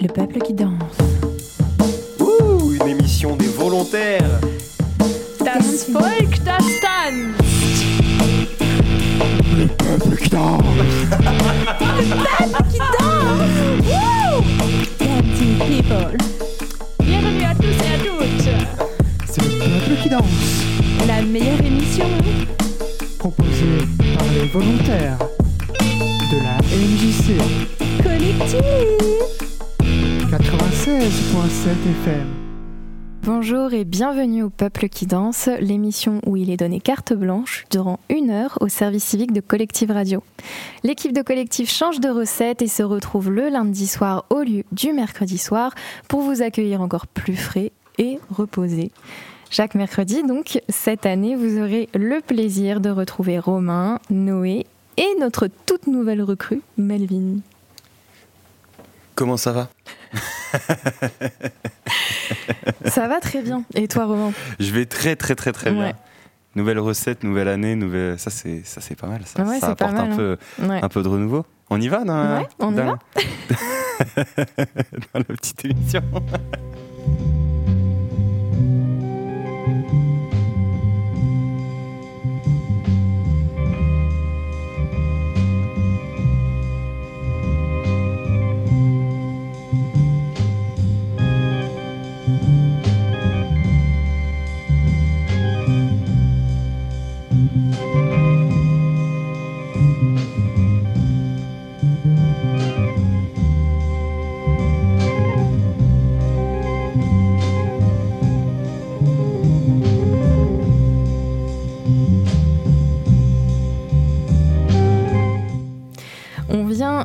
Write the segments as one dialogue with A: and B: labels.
A: Le peuple qui danse.
B: Ouh, une émission des volontaires.
C: Das Volk, das tanzt.
D: Le peuple qui danse.
A: Dancing people.
C: Bienvenue à tous et à toutes.
D: C'est le peuple qui danse.
A: La meilleure émission.
D: Proposé par les volontaires de la MJC
A: Collective.
D: 96.7 FM.
A: Bonjour et bienvenue au Peuple qui danse, l'émission où il est donné carte blanche durant une heure au service civique de Collective Radio. L'équipe de Collective change de recette et se retrouve le lundi soir au lieu du mercredi soir pour vous accueillir encore plus frais et reposé. Chaque mercredi, donc, cette année, vous aurez le plaisir de retrouver Romain, Noé et notre toute nouvelle recrue, Melvin.
B: Comment ça va?
A: Ça va très bien. Et toi, Romain?
B: Je vais très très très très bien. Nouvelle recette, nouvelle année, nouvelle. Ça c'est ça c'est pas mal. Ça,
A: Ouais,
B: ça apporte
A: mal,
B: un peu
A: Ouais.
B: un peu de renouveau. On y va dans,
A: Ouais, on y va.
B: dans la petite émission.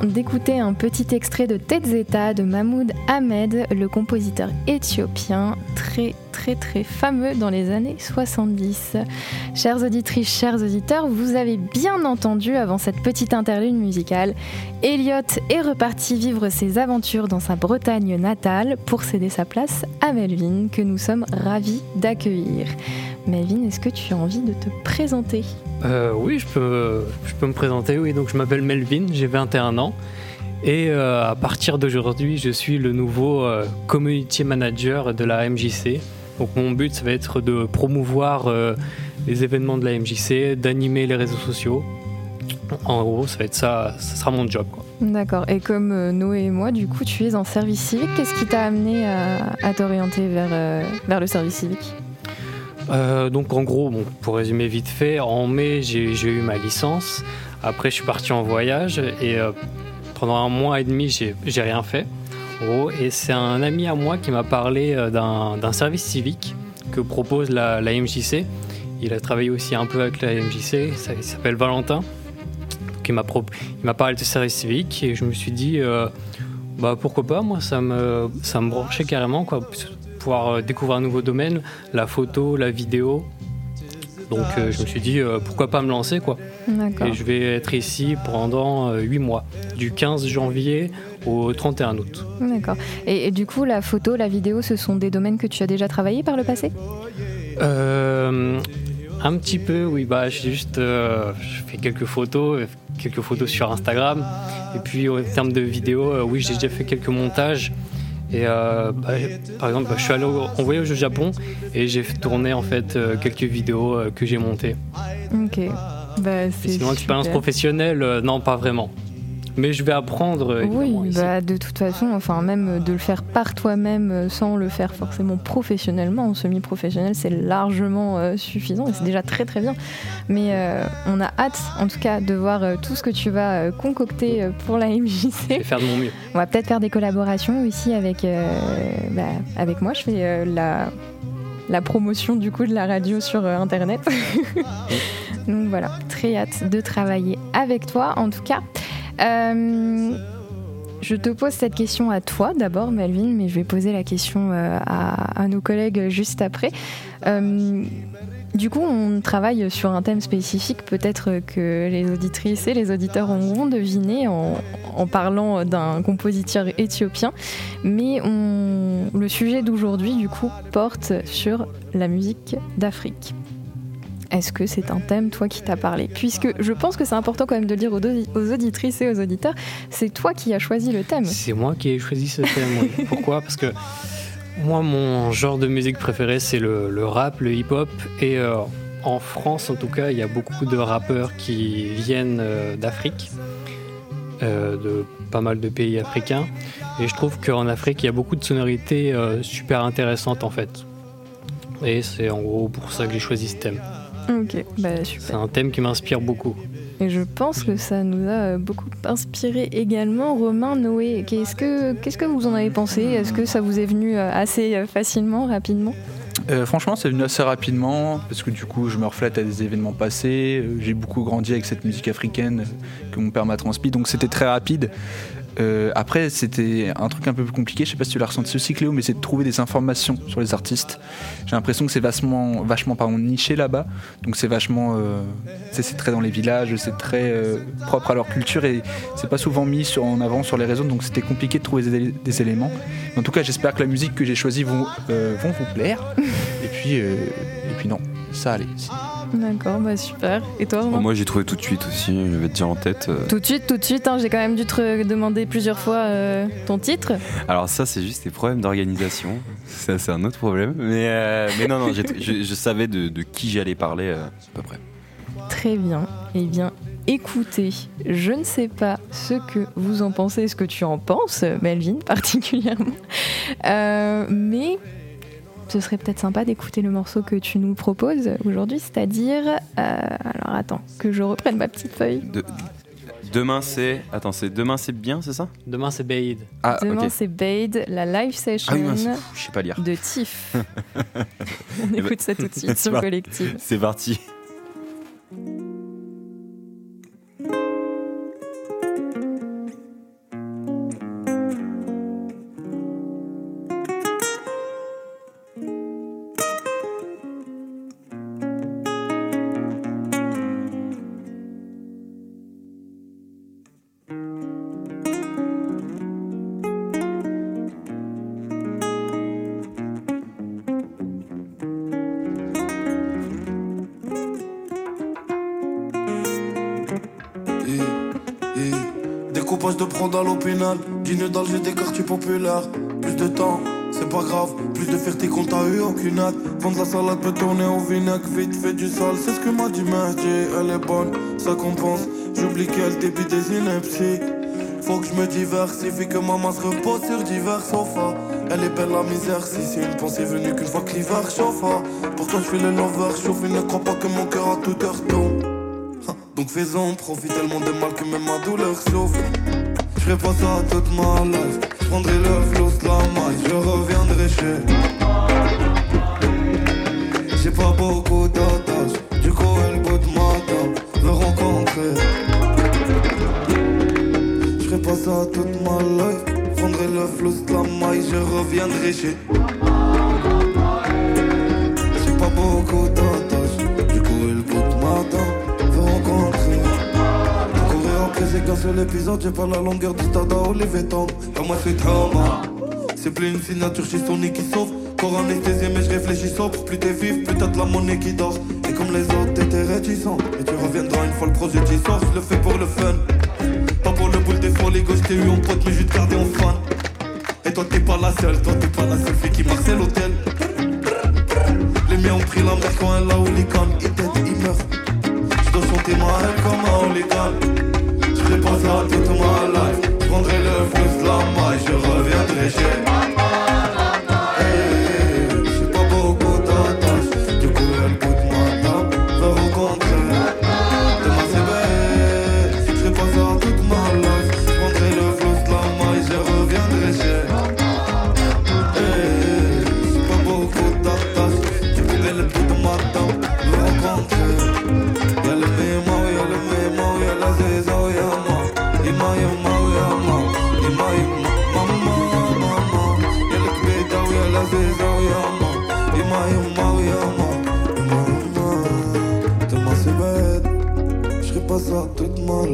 A: d'écouter un petit extrait de Tetzeta de Mahmoud Ahmed, le compositeur éthiopien, très très très fameux dans les années 70. Chères auditrices, chers auditeurs, vous avez bien entendu avant cette petite interlude musicale, Elliot est reparti vivre ses aventures dans sa Bretagne natale pour céder sa place à Melvin, que nous sommes ravis d'accueillir. Melvin, est-ce que tu as envie de te présenter?
E: Euh, oui, je peux, je peux me présenter. Oui, donc je m'appelle Melvin, j'ai 21 ans. Et euh, à partir d'aujourd'hui, je suis le nouveau euh, community manager de la MJC. Donc mon but, ça va être de promouvoir euh, les événements de la MJC, d'animer les réseaux sociaux. En gros, ça va être ça, ça sera mon job.
A: D'accord. Et comme euh, Noé et moi, du coup, tu es en service civique. Qu'est-ce qui t'a amené à, à t'orienter vers, euh, vers le service civique?
E: Donc en gros, bon, pour résumer vite fait, en mai, j'ai eu ma licence. Après, je suis parti en voyage et pendant un mois et demi, j'ai j'ai rien fait. Et c'est un ami à moi qui m'a parlé euh, d'un service civique que propose la, MJC. Il a travaillé aussi un peu avec la MJC, il s'appelle Valentin. Il m'a parlé de service civique et je me suis dit, euh, bah pourquoi pas, moi ça me, ça branchait carrément, quoi, pouvoir euh, découvrir un nouveau domaine, la photo, la vidéo. Donc euh, je me suis dit, euh, pourquoi pas me lancer, quoi. Et je vais être ici pendant 8 mois, du 15 janvier au 31 août.
A: D'accord. Et, et du coup, la photo, la vidéo, ce sont des domaines que tu as déjà travaillé par le passé?
E: Euh, un petit peu, oui, bah, j'ai juste euh, je fais quelques photos, euh, quelques photos sur Instagram. Et puis en termes de vidéos, euh, oui, j'ai déjà fait quelques montages. Et euh, bah, par exemple, bah, je suis allé au- en voyage au Japon et j'ai tourné en fait euh, quelques vidéos euh, que j'ai montées.
A: Ok. Bah,
E: sinon, l'expérience
A: super.
E: professionnelle, non, pas vraiment. Mais je vais apprendre.
A: Oui, bah, de toute façon, enfin même de le faire par toi-même euh, sans le faire forcément professionnellement, en semi-professionnel, c'est largement euh, suffisant et c'est déjà très très bien. Mais euh, on a hâte, en tout cas, de voir euh, tout ce que tu vas concocter pour la
E: Je
A: MJC.
E: vais faire de mon mieux.
A: On va peut-être faire des collaborations aussi avec, bah, avec moi. Je fais la, la promotion du coup de la radio sur euh, Internet. Donc voilà, très hâte de travailler avec toi en tout cas. Euh, je te pose cette question à toi d'abord, Melvin, mais je vais poser la question euh, à, nos collègues juste après. Euh, du coup, on travaille sur un thème spécifique, peut-être que les auditrices et les auditeurs auront deviné en, en parlant d'un compositeur éthiopien. Mais on- le sujet d'aujourd'hui, du coup, porte sur la musique d'Afrique. Est-ce que c'est un thème, toi, qui t'a parlé? Puisque je pense que c'est important quand même de le dire aux, audi- aux auditrices et aux auditeurs, c'est toi qui as choisi le thème.
E: C'est moi qui ai choisi ce thème. oui. Pourquoi? Parce que moi, mon genre de musique préféré, c'est le, le rap, le hip-hop. Et euh, en France, en tout cas, il y a beaucoup de rappeurs qui viennent euh, d'Afrique, euh, de pas mal de pays africains. Et je trouve qu'en Afrique, il y a beaucoup de sonorités super intéressantes, en fait. Et c'est en gros pour ça que j'ai choisi ce thème.
A: Ok, bah
E: C'est un thème qui m'inspire beaucoup.
A: Et je pense que ça nous a euh, beaucoup inspiré également. Romain, Noé, qu'est-ce que, qu'est-ce que vous en avez pensé? Est-ce que ça vous est venu euh, assez euh, facilement, rapidement?
F: Euh, franchement, c'est venu assez rapidement parce que du coup, je me reflète à des événements passés. Euh, J'ai beaucoup grandi avec cette musique africaine euh, que mon père m'a transmise, donc c'était très rapide. Euh, après, c'était un truc un peu plus compliqué. Je sais pas si tu l'as ressenti aussi, Cléo, mais c'est de trouver des informations sur les artistes. J'ai l'impression que c'est vachement, vachement pardon, niché là-bas. Donc c'est vachement, euh, c'est très dans les villages, c'est très euh, propre à leur culture et c'est pas souvent mis sur- en avant sur les réseaux. Donc c'était compliqué de trouver des, des éléments. En tout cas, j'espère que la musique que j'ai choisie vont, vont vous plaire. Et puis, et puis non, ça allait.
A: D'accord, bah super. Et toi, Romain
B: moi j'ai trouvé tout de suite aussi, je vais te dire en tête. euh,
A: Tout de suite, tout de suite, hein, j'ai quand même dû te demander plusieurs fois euh, ton titre.
B: Alors ça c'est juste des problèmes d'organisation, ça c'est un autre problème. Mais, euh, mais non, non, je, je savais de, de qui j'allais parler à peu près.
A: Très bien. Eh bien, écoutez, je ne sais pas ce que vous en pensez, ce que tu en penses, Melvin particulièrement, mais ce serait peut-être sympa d'écouter le morceau que tu nous proposes aujourd'hui, c'est-à-dire, euh, alors attends, que je reprenne ma petite feuille.
B: De- demain c'est, attends, c'est demain c'est bien, c'est ça?
E: Demain, c'est Baïd.
B: Ah
A: Demain, c'est Bade, la live session
B: Ah oui, mince, pff, je sais pas lire.
A: de Tiff. On
B: ben,
A: écoute ça tout de suite sur. Collective.
B: C'est parti.
G: L'opinal, dîner d'Alger des quartiers populaires. Plus de temps, c'est pas grave. Plus de fierté qu'on t'a eu, aucune hâte. Vendre la salade peut tourner au vinaigre, vite fait du sale. C'est ce que m'a dit Mehdi, elle est bonne, ça compense. J'oublie qu'elle débite des inepties. Faut que je me diversifie, que maman se repose sur divers sofas. Elle est belle la misère, si c'est une pensée venue qu'une fois que l'hiver chauffe. ah. Pourtant je fais le lover, chauffe, il ne croit pas que mon cœur à toute heure tombe. Donc fais-en, profite tellement de mal que même ma douleur souffre. Je pas ça toute ma life. Je prendrai le flow, la maille, je reviendrai chez. J'ai pas beaucoup d'attaches, du coup elle bout de ma table, le rencontrer. Je pas ça toute ma life. Je prendrai le flow, la maille, je reviendrai chez. Qu'un seul épisode, j'ai pas la longueur du stade à Olivier Tom. Et moi c'est trauma. C'est plus une signature chez Sony qui sauve. Corps anesthésié, mais je réfléchis sobre. Plus t'es vif, plus t'as de la monnaie qui dort. Et comme les autres, t'étais réticent. Mais tu reviendras une fois le projet sort. Je le fais pour le fun. Pas pour le boule des folies, gauche t'ai eu en pote, mais je te garder en fan. Et toi t'es pas la seule, toi t'es pas la seule fille qui c'est l'hôtel. Les miens ont pris la mer quand elle a hooligan. Ils t'aident, ils meurent. Je dois chanter ma haine comme un hooligan. Ferai pas ça toute ma life. Je prendrai le flux, la maille, je reviendrai chez.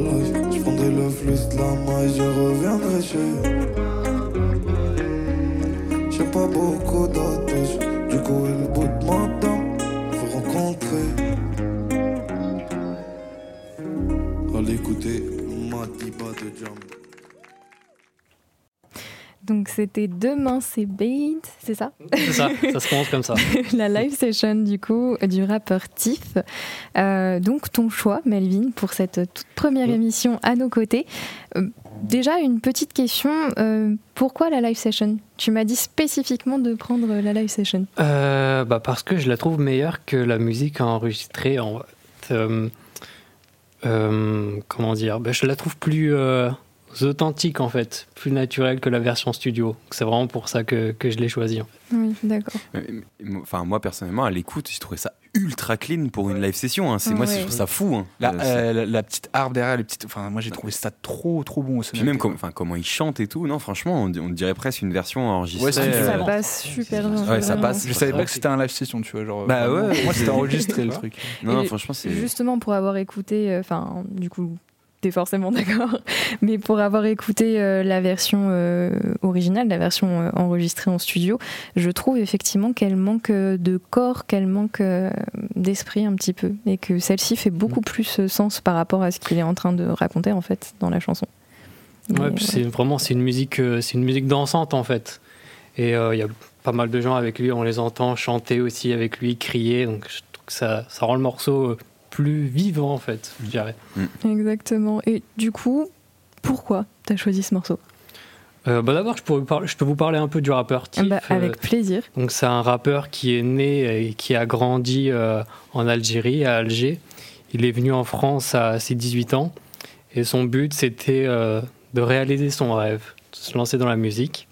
G: life. J'prendrai le flux de la maille, je reviendrai chez. J'ai pas beaucoup d'attaches, du coup et le bout de ma dent, faut rencontrer. À l'écouter, ma pas de jam.
A: Donc c'était Demain c'est Bait, c'est ça?
E: C'est ça, ça se commence comme ça.
A: La live session du coup du rappeur Tiff. Euh, donc ton choix Melvin pour cette toute première
E: Oui.
A: émission à nos côtés. Euh, déjà une petite question, euh, pourquoi la live session? Tu m'as dit spécifiquement de prendre la live session.
E: Bah parce que je la trouve meilleure que la musique enregistrée en comment dire? Bah, je la trouve plus authentique en fait plus naturelle que la version studio c'est vraiment pour ça que, que je l'ai choisie en fait.
A: Oui, d'accord.
B: Enfin, moi personnellement, à l'écoute, j'ai trouvé ça ultra clean pour une live session. hein. C'est moi, je trouve ça fou. hein.
F: La,
B: Euh,
F: euh, la, la petite harpe derrière, les petites. Enfin, moi j'ai trouvé ça trop, trop bon.
B: Puis même com- enfin, comment il chante et tout, non, franchement, on, on dirait presque une version enregistrée.
F: Ouais,
A: Ça
B: euh,
A: passe super bien.
B: Ouais, ça passe.
F: Je savais pas que c'était un live session, tu vois. Genre,
B: Bah ouais.
F: moi c'était enregistré le truc.
B: Non, non, franchement, c'est.
A: Justement pour avoir écouté, euh, enfin du coup t'es forcément d'accord, mais pour avoir écouté euh, la version euh, originale, la version euh, enregistrée en studio, je trouve effectivement qu'elle manque de corps, qu'elle manque d'esprit un petit peu, et que celle-ci fait beaucoup plus euh, sens par rapport à ce qu'il est en train de raconter en fait dans la chanson.
E: Ouais, c'est vraiment c'est une musique c'est une musique dansante en fait. Et il y a pas mal de gens avec lui on les entend chanter aussi avec lui crier. Donc je trouve que ça, ça rend le morceau plus vivant en fait je dirais
A: Exactement. Et du coup, pourquoi t'as choisi ce morceau?
E: Euh, bah d'abord je, peux vous parler un peu du rappeur Tiff
A: Bah,
E: euh,
A: Avec plaisir.
E: Donc c'est un rappeur qui est né et qui a grandi euh, en Algérie, à Alger. Il est venu en France à ses 18 ans et son but c'était de réaliser son rêve, de se lancer dans la musique.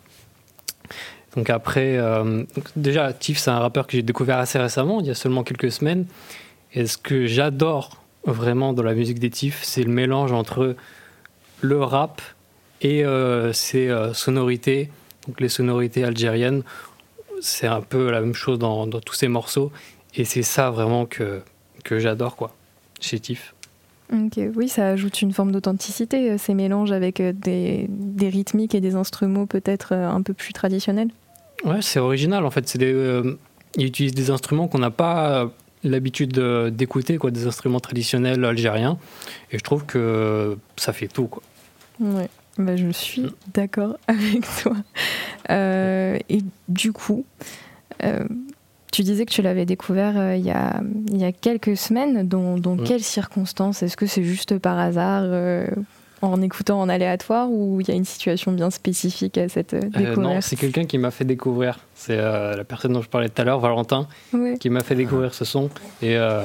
E: Donc après, donc déjà Tiff c'est un rappeur que j'ai découvert assez récemment, il y a seulement quelques semaines. Et ce que j'adore vraiment dans la musique des Tiff, c'est le mélange entre le rap et euh, ses euh, sonorités, donc les sonorités algériennes c'est un peu la même chose dans, dans tous ces morceaux. Et c'est ça vraiment que, que j'adore, quoi, chez Tiff.
A: Ok, oui, ça ajoute une forme d'authenticité, euh, ces mélanges avec euh, des, des rythmiques et des instruments peut-être un peu plus traditionnels.
E: Ouais, c'est original, en fait. C'est des, euh, il utilise des instruments qu'on n'a pas l'habitude de- d'écouter, quoi, des instruments traditionnels algériens. Et je trouve que ça fait tout, quoi.
A: Ouais, bah, je suis d'accord avec toi. Euh, et du coup, euh, tu disais que tu l'avais découvert euh, il, y a, il y a quelques semaines. Dans, dans quelles circonstances? Est-ce que c'est juste par hasard en écoutant en aléatoire ou il y a une situation bien spécifique à cette euh,
E: Euh,
A: découverte
E: non, c'est quelqu'un qui m'a fait découvrir. C'est euh, la personne dont je parlais tout à l'heure, Valentin,
A: Ouais.
E: qui m'a fait découvrir ce son. Et euh,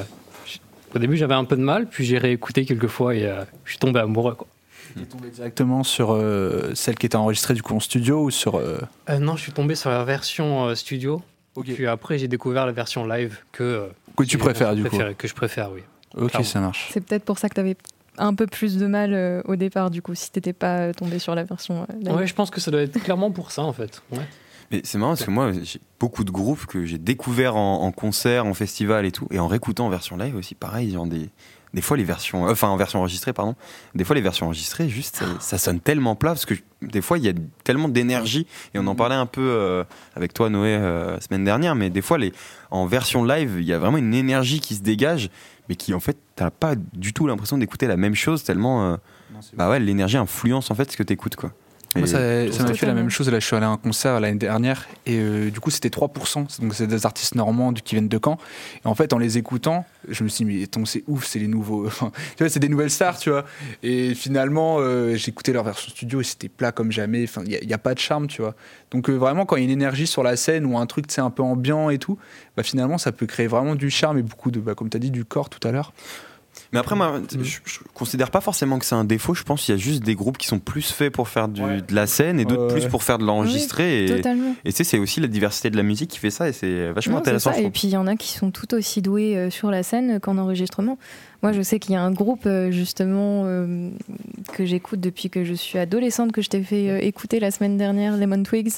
E: au début, j'avais un peu de mal, puis j'ai réécouté quelques fois et euh, je suis tombé amoureux, quoi.
F: T'es tombé directement sur euh, celle qui était enregistrée du coup en studio ou sur. euh,
E: Euh, non, je suis tombé sur la version euh, studio. Puis après, j'ai découvert la version live que, euh,
F: Que tu préfères du coup.
E: Que je préfère, oui.
F: Ok,
E: clairement.
F: ça marche.
A: C'est peut-être pour ça que tu avais un peu plus de mal euh, au départ, du coup, si t'étais pas euh, tombé sur la version. euh, live.
E: Ouais, je pense que ça doit être clairement pour ça, en fait. Ouais.
B: Mais c'est marrant parce que moi, j'ai beaucoup de groupes que j'ai découverts en, en concert, en festival et tout, et en réécoutant en version live aussi, pareil, genre des, des fois les versions, euh, enfin en version enregistrée, pardon, des fois les versions enregistrées, juste ça, ça sonne tellement plat parce que des fois il y a tellement d'énergie, et on en parlait un peu euh, avec toi, Noé, euh, la semaine dernière, mais des fois les, en version live, il y a vraiment une énergie qui se dégage, mais qui en fait, t'as pas du tout l'impression d'écouter la même chose tellement, euh, bah ouais, l'énergie influence en fait ce que t'écoutes quoi.
F: Moi, ça, m'a fait la même chose. Là, je suis allé à un concert l'année dernière et euh, du coup, c'était 3%. Donc, c'est des artistes normands qui viennent de Caen. Et en fait, en les écoutant, je me suis dit, mais c'est ouf, c'est les nouveaux. Enfin, tu vois, c'est des nouvelles stars, tu vois. Et finalement, euh, j'ai écouté leur version studio et c'était plat comme jamais. Enfin, il n'y a, pas de charme, tu vois. Donc, euh, vraiment, quand il y a une énergie sur la scène ou un truc, c'est un peu ambiant et tout, bah, finalement, ça peut créer vraiment du charme et beaucoup de, bah, comme tu as dit, du corps tout à l'heure.
B: Mais après, moi, je, je considère pas forcément que c'est un défaut. Je pense qu'il y a juste des groupes qui sont plus faits pour faire du,
F: Ouais.
B: de la scène et d'autres
F: Ouais,
B: plus pour faire de l'enregistré. et
A: Totalement.
B: et tu sais, c'est aussi la diversité de la musique qui fait ça et c'est vachement
A: Non,
B: intéressant.
A: Et puis il y en a qui sont tout aussi doués euh, sur la scène qu'en enregistrement. Moi, je sais qu'il y a un groupe euh, justement euh, que j'écoute depuis que je suis adolescente que je t'ai fait euh, écouter la semaine dernière, Lemon Twigs.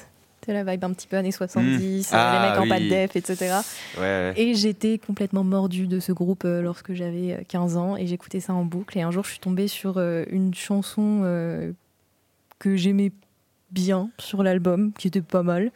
A: C'est la vibe un petit peu années 70, euh,
B: Ah,
A: les mecs en pas de def, etc.
B: Ouais, ouais.
A: Et j'étais complètement mordue de ce groupe euh, lorsque j'avais euh, 15 ans et j'écoutais ça en boucle. Et un jour, je suis tombée sur euh, une chanson euh, que j'aimais bien sur l'album, qui était pas mal.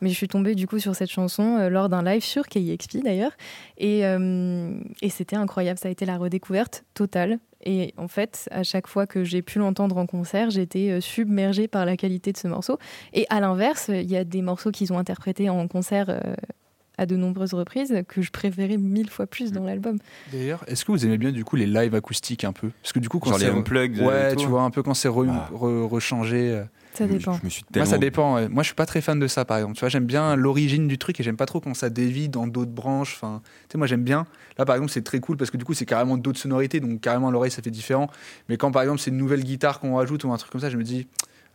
A: Mais je suis tombée du coup sur cette chanson euh, lors d'un live sur KXP d'ailleurs. Et, euh, et c'était incroyable, ça a été la redécouverte totale. Et en fait, à chaque fois que j'ai pu l'entendre en concert, j'étais euh, submergée par la qualité de ce morceau. Et à l'inverse, il y a des morceaux qu'ils ont interprétés en concert euh, à de nombreuses reprises que je préférais mille fois plus dans l'album.
F: D'ailleurs, est-ce que vous aimez bien du coup les lives acoustiques un peu? Parce que du coup, quand
B: Genre les
F: c'est
B: unplugged.
F: ouais, tu vois un peu quand c'est re-
B: Ah.
F: re- rechangé.
A: Ça dépend.
B: Je me suis
F: Moi, ça dépend. Moi, je suis pas très fan de ça, par exemple. Tu vois, j'aime bien l'origine du truc et j'aime pas trop quand ça dévie dans d'autres branches. Enfin, tu sais, moi, j'aime bien. Là, par exemple, c'est très cool parce que du coup, c'est carrément d'autres sonorités, donc carrément à l'oreille, ça fait différent. Mais quand, par exemple, c'est une nouvelle guitare qu'on rajoute ou un truc comme ça, je me dis,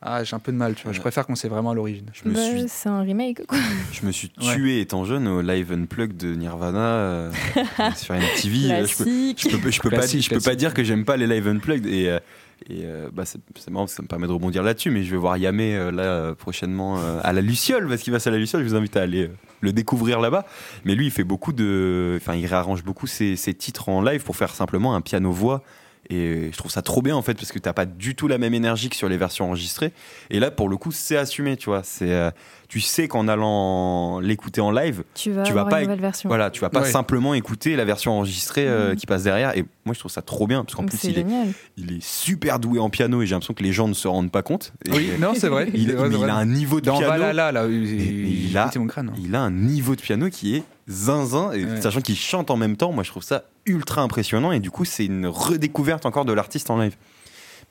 F: ah, j'ai un peu de mal. Tu vois, je préfère quand c'est vraiment à l'origine.
B: Je me
A: Bah,
B: suis
A: C'est un remake, quoi.
B: Je me suis
F: Ouais.
B: tué étant jeune au live unplugged de Nirvana euh, sur MTV. euh, je peux, je peux, je peux pas, je peux pas dire que j'aime pas les live unplugged et, euh, et euh, bah, c'est marrant, ça me permet de rebondir là-dessus. Mais je vais voir Yamé euh, là euh, prochainement à la Luciole parce qu'il va à la Luciole. Je vous invite à aller le découvrir là-bas. Mais lui, il fait beaucoup de, enfin, il réarrange beaucoup ses, ses titres en live pour faire simplement un piano voix. Et je trouve ça trop bien en fait parce que t'as pas du tout la même énergie que sur les versions enregistrées. Et là, pour le coup, c'est assumé, tu vois. C'est, euh, tu sais qu'en allant l'écouter en live,
A: Tu vas
B: tu vas pas voilà, tu vas pas
F: Ouais.
B: simplement écouter la version enregistrée euh,
A: Mhm.
B: qui passe derrière. Et moi, je trouve ça trop bien parce qu'en plus, il est, il est super doué en piano et j'ai l'impression que les gens ne se rendent pas compte. Et
F: Oui, non, c'est vrai.
B: il,
F: vrai, vrai.
B: a un niveau de
F: Dans
B: piano.
F: Valhalla, là, il,
B: il
F: il
B: a-
F: a mon crâne. hein.
B: Il a un niveau de piano qui est zinzin, et
F: Ouais.
B: sachant qu'il chante en même temps, moi je trouve ça ultra impressionnant et du coup c'est une redécouverte encore de l'artiste en live.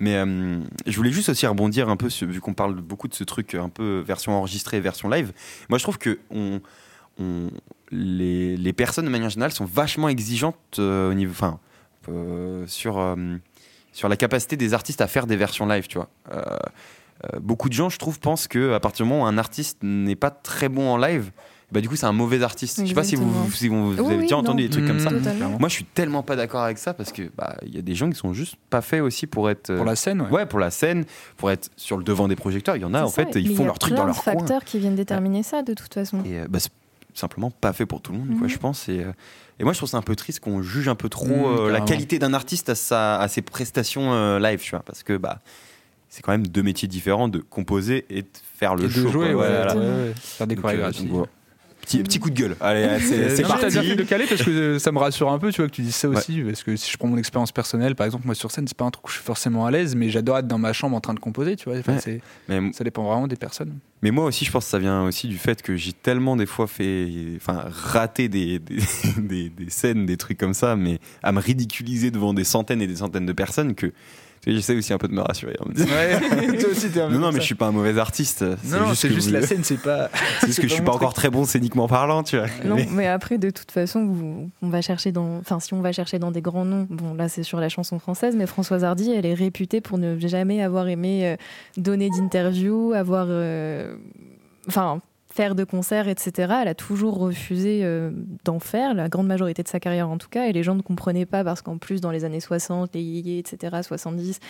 B: Mais euh, je voulais juste aussi rebondir un peu, vu qu'on parle beaucoup de ce truc un peu version enregistrée, version live. Moi je trouve que on, on- les, les personnes de manière générale sont vachement exigeantes euh, au niveau, enfin, euh, sur, sur la capacité des artistes à faire des versions live, tu vois. Beaucoup de gens, je trouve, pensent que à partir du moment où un artiste n'est pas très bon en live, bah du coup c'est un mauvais artiste. Je sais pas si vous,
A: Exactement.
B: si vous, vous
A: Oui,
B: avez
A: oui,
B: déjà
A: non.
B: entendu des trucs comme ça.
F: Mmh,
A: Totalement.
B: Moi, je suis tellement pas d'accord avec ça parce que bah il y a des gens qui sont juste pas faits aussi pour être euh,
F: Pour la scène, ouais.
B: ouais pour la scène, pour être sur le devant des projecteurs. Il y en a en
A: C'est ça,
B: fait, ils
A: il
B: font
A: y a
B: leur truc dans
A: plein
B: leur
A: de
B: coin.
A: facteurs qui viennent déterminer ça, de toute façon.
B: Et euh, bah, c'est simplement pas fait pour tout le monde, quoi,
A: Mhm.
B: je pense. Et, euh, et moi, je trouve ça un peu triste qu'on juge un peu trop
F: Mhm,
B: euh, la qualité d'un artiste à, sa, à ses prestations euh, live, tu vois, parce que bah c'est quand même deux métiers différents de composer et de faire le
F: Et
B: show.
F: de jouer,
B: quoi.
F: ouais,
B: Voilà.
F: ouais, ouais. Faire des
B: euh,
F: chorégraphies.
B: Voilà. Petit, petit coup de gueule. Allez, c'est
F: T'as bien fait de
B: parti.
F: le caler parce que euh, ça me rassure un peu, tu vois, que tu dises ça aussi. Parce que si je prends mon expérience personnelle, par exemple, moi sur scène, c'est pas un truc où je suis forcément à l'aise, mais j'adore être dans ma chambre en train de composer, tu vois. Enfin,
B: Mais
F: ça dépend vraiment des personnes.
B: Mais moi aussi, je pense que ça vient aussi du fait que j'ai tellement des fois fait, enfin, raté des, des, des- des scènes, des trucs comme ça, mais à me ridiculiser devant des centaines et des centaines de personnes que j'essaie aussi un peu de me rassurer. en me disant,
F: Ouais, toi aussi, t'es un peu
B: non, non, mais
F: ça.
B: je suis pas un mauvais artiste.
F: Non, non, c'est
B: que
F: juste
B: vous-
F: la scène, c'est pas.
B: C'est juste que je suis pas encore très bon scéniquement parlant, tu vois.
A: Non,
B: Mais-
A: mais après, de toute façon, vous- on va chercher dans, enfin, si on va chercher dans des grands noms, bon, là, c'est sur la chanson française, mais Françoise Hardy, elle est réputée pour ne jamais avoir aimé euh, donner d'interviews, avoir, euh, enfin, faire de concerts, etc. Elle a toujours refusé euh, d'en faire, la grande majorité de sa carrière en tout cas, et les gens ne comprenaient pas parce qu'en plus, dans les années 60, les yéyés, etc., 70,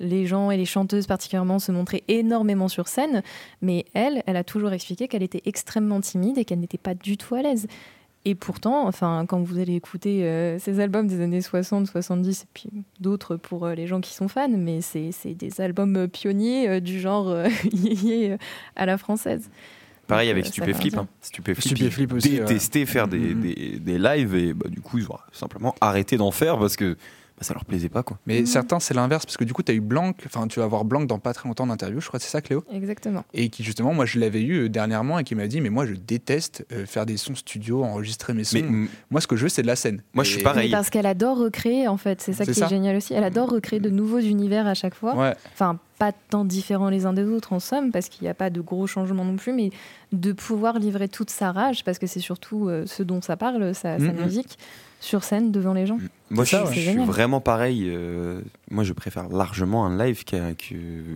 A: les gens et les chanteuses particulièrement se montraient énormément sur scène, mais elle, elle a toujours expliqué qu'elle était extrêmement timide et qu'elle n'était pas du tout à l'aise. Et pourtant, enfin, quand vous allez écouter euh, ces albums des années 60, 70, et puis d'autres pour euh, les gens qui sont fans, mais c'est des albums euh, pionniers du genre à la française.
B: Pareil avec Stupéflip. Hein. Stupéflip,
F: aussi, ouais.
B: faire des,
F: Mhm.
B: des, des lives et bah, du coup, ils ont simplement arrêté d'en faire parce que bah, ça leur plaisait pas, quoi.
F: Mais
A: Mhm.
F: certains, c'est l'inverse, parce que du coup, tu as eu Blanc, enfin, tu vas avoir Blanc dans pas très longtemps d'interview, je crois, c'est ça, Cléo?
A: Exactement.
F: Et qui, justement, moi, je l'avais eu euh, dernièrement et qui m'a dit, mais moi, je déteste euh, faire des sons studio, enregistrer mes sons.
B: Mais mm,
F: Moi, ce que je veux, c'est de la scène.
B: Moi, je suis pareil.
A: Mais parce qu'elle adore recréer, en fait, c'est ça qui
F: ça.
A: est génial aussi. Elle adore recréer de nouveaux univers à chaque fois.
F: Ouais.
A: enfin pas tant différents les uns des autres en somme parce qu'il n'y a pas de gros changements non plus mais de pouvoir livrer toute sa rage parce que c'est surtout euh, ce dont ça parle sa, sa musique sur scène devant les gens
B: Moi, je,
A: ça,
B: je suis vraiment pareil. euh, moi, je préfère largement un live que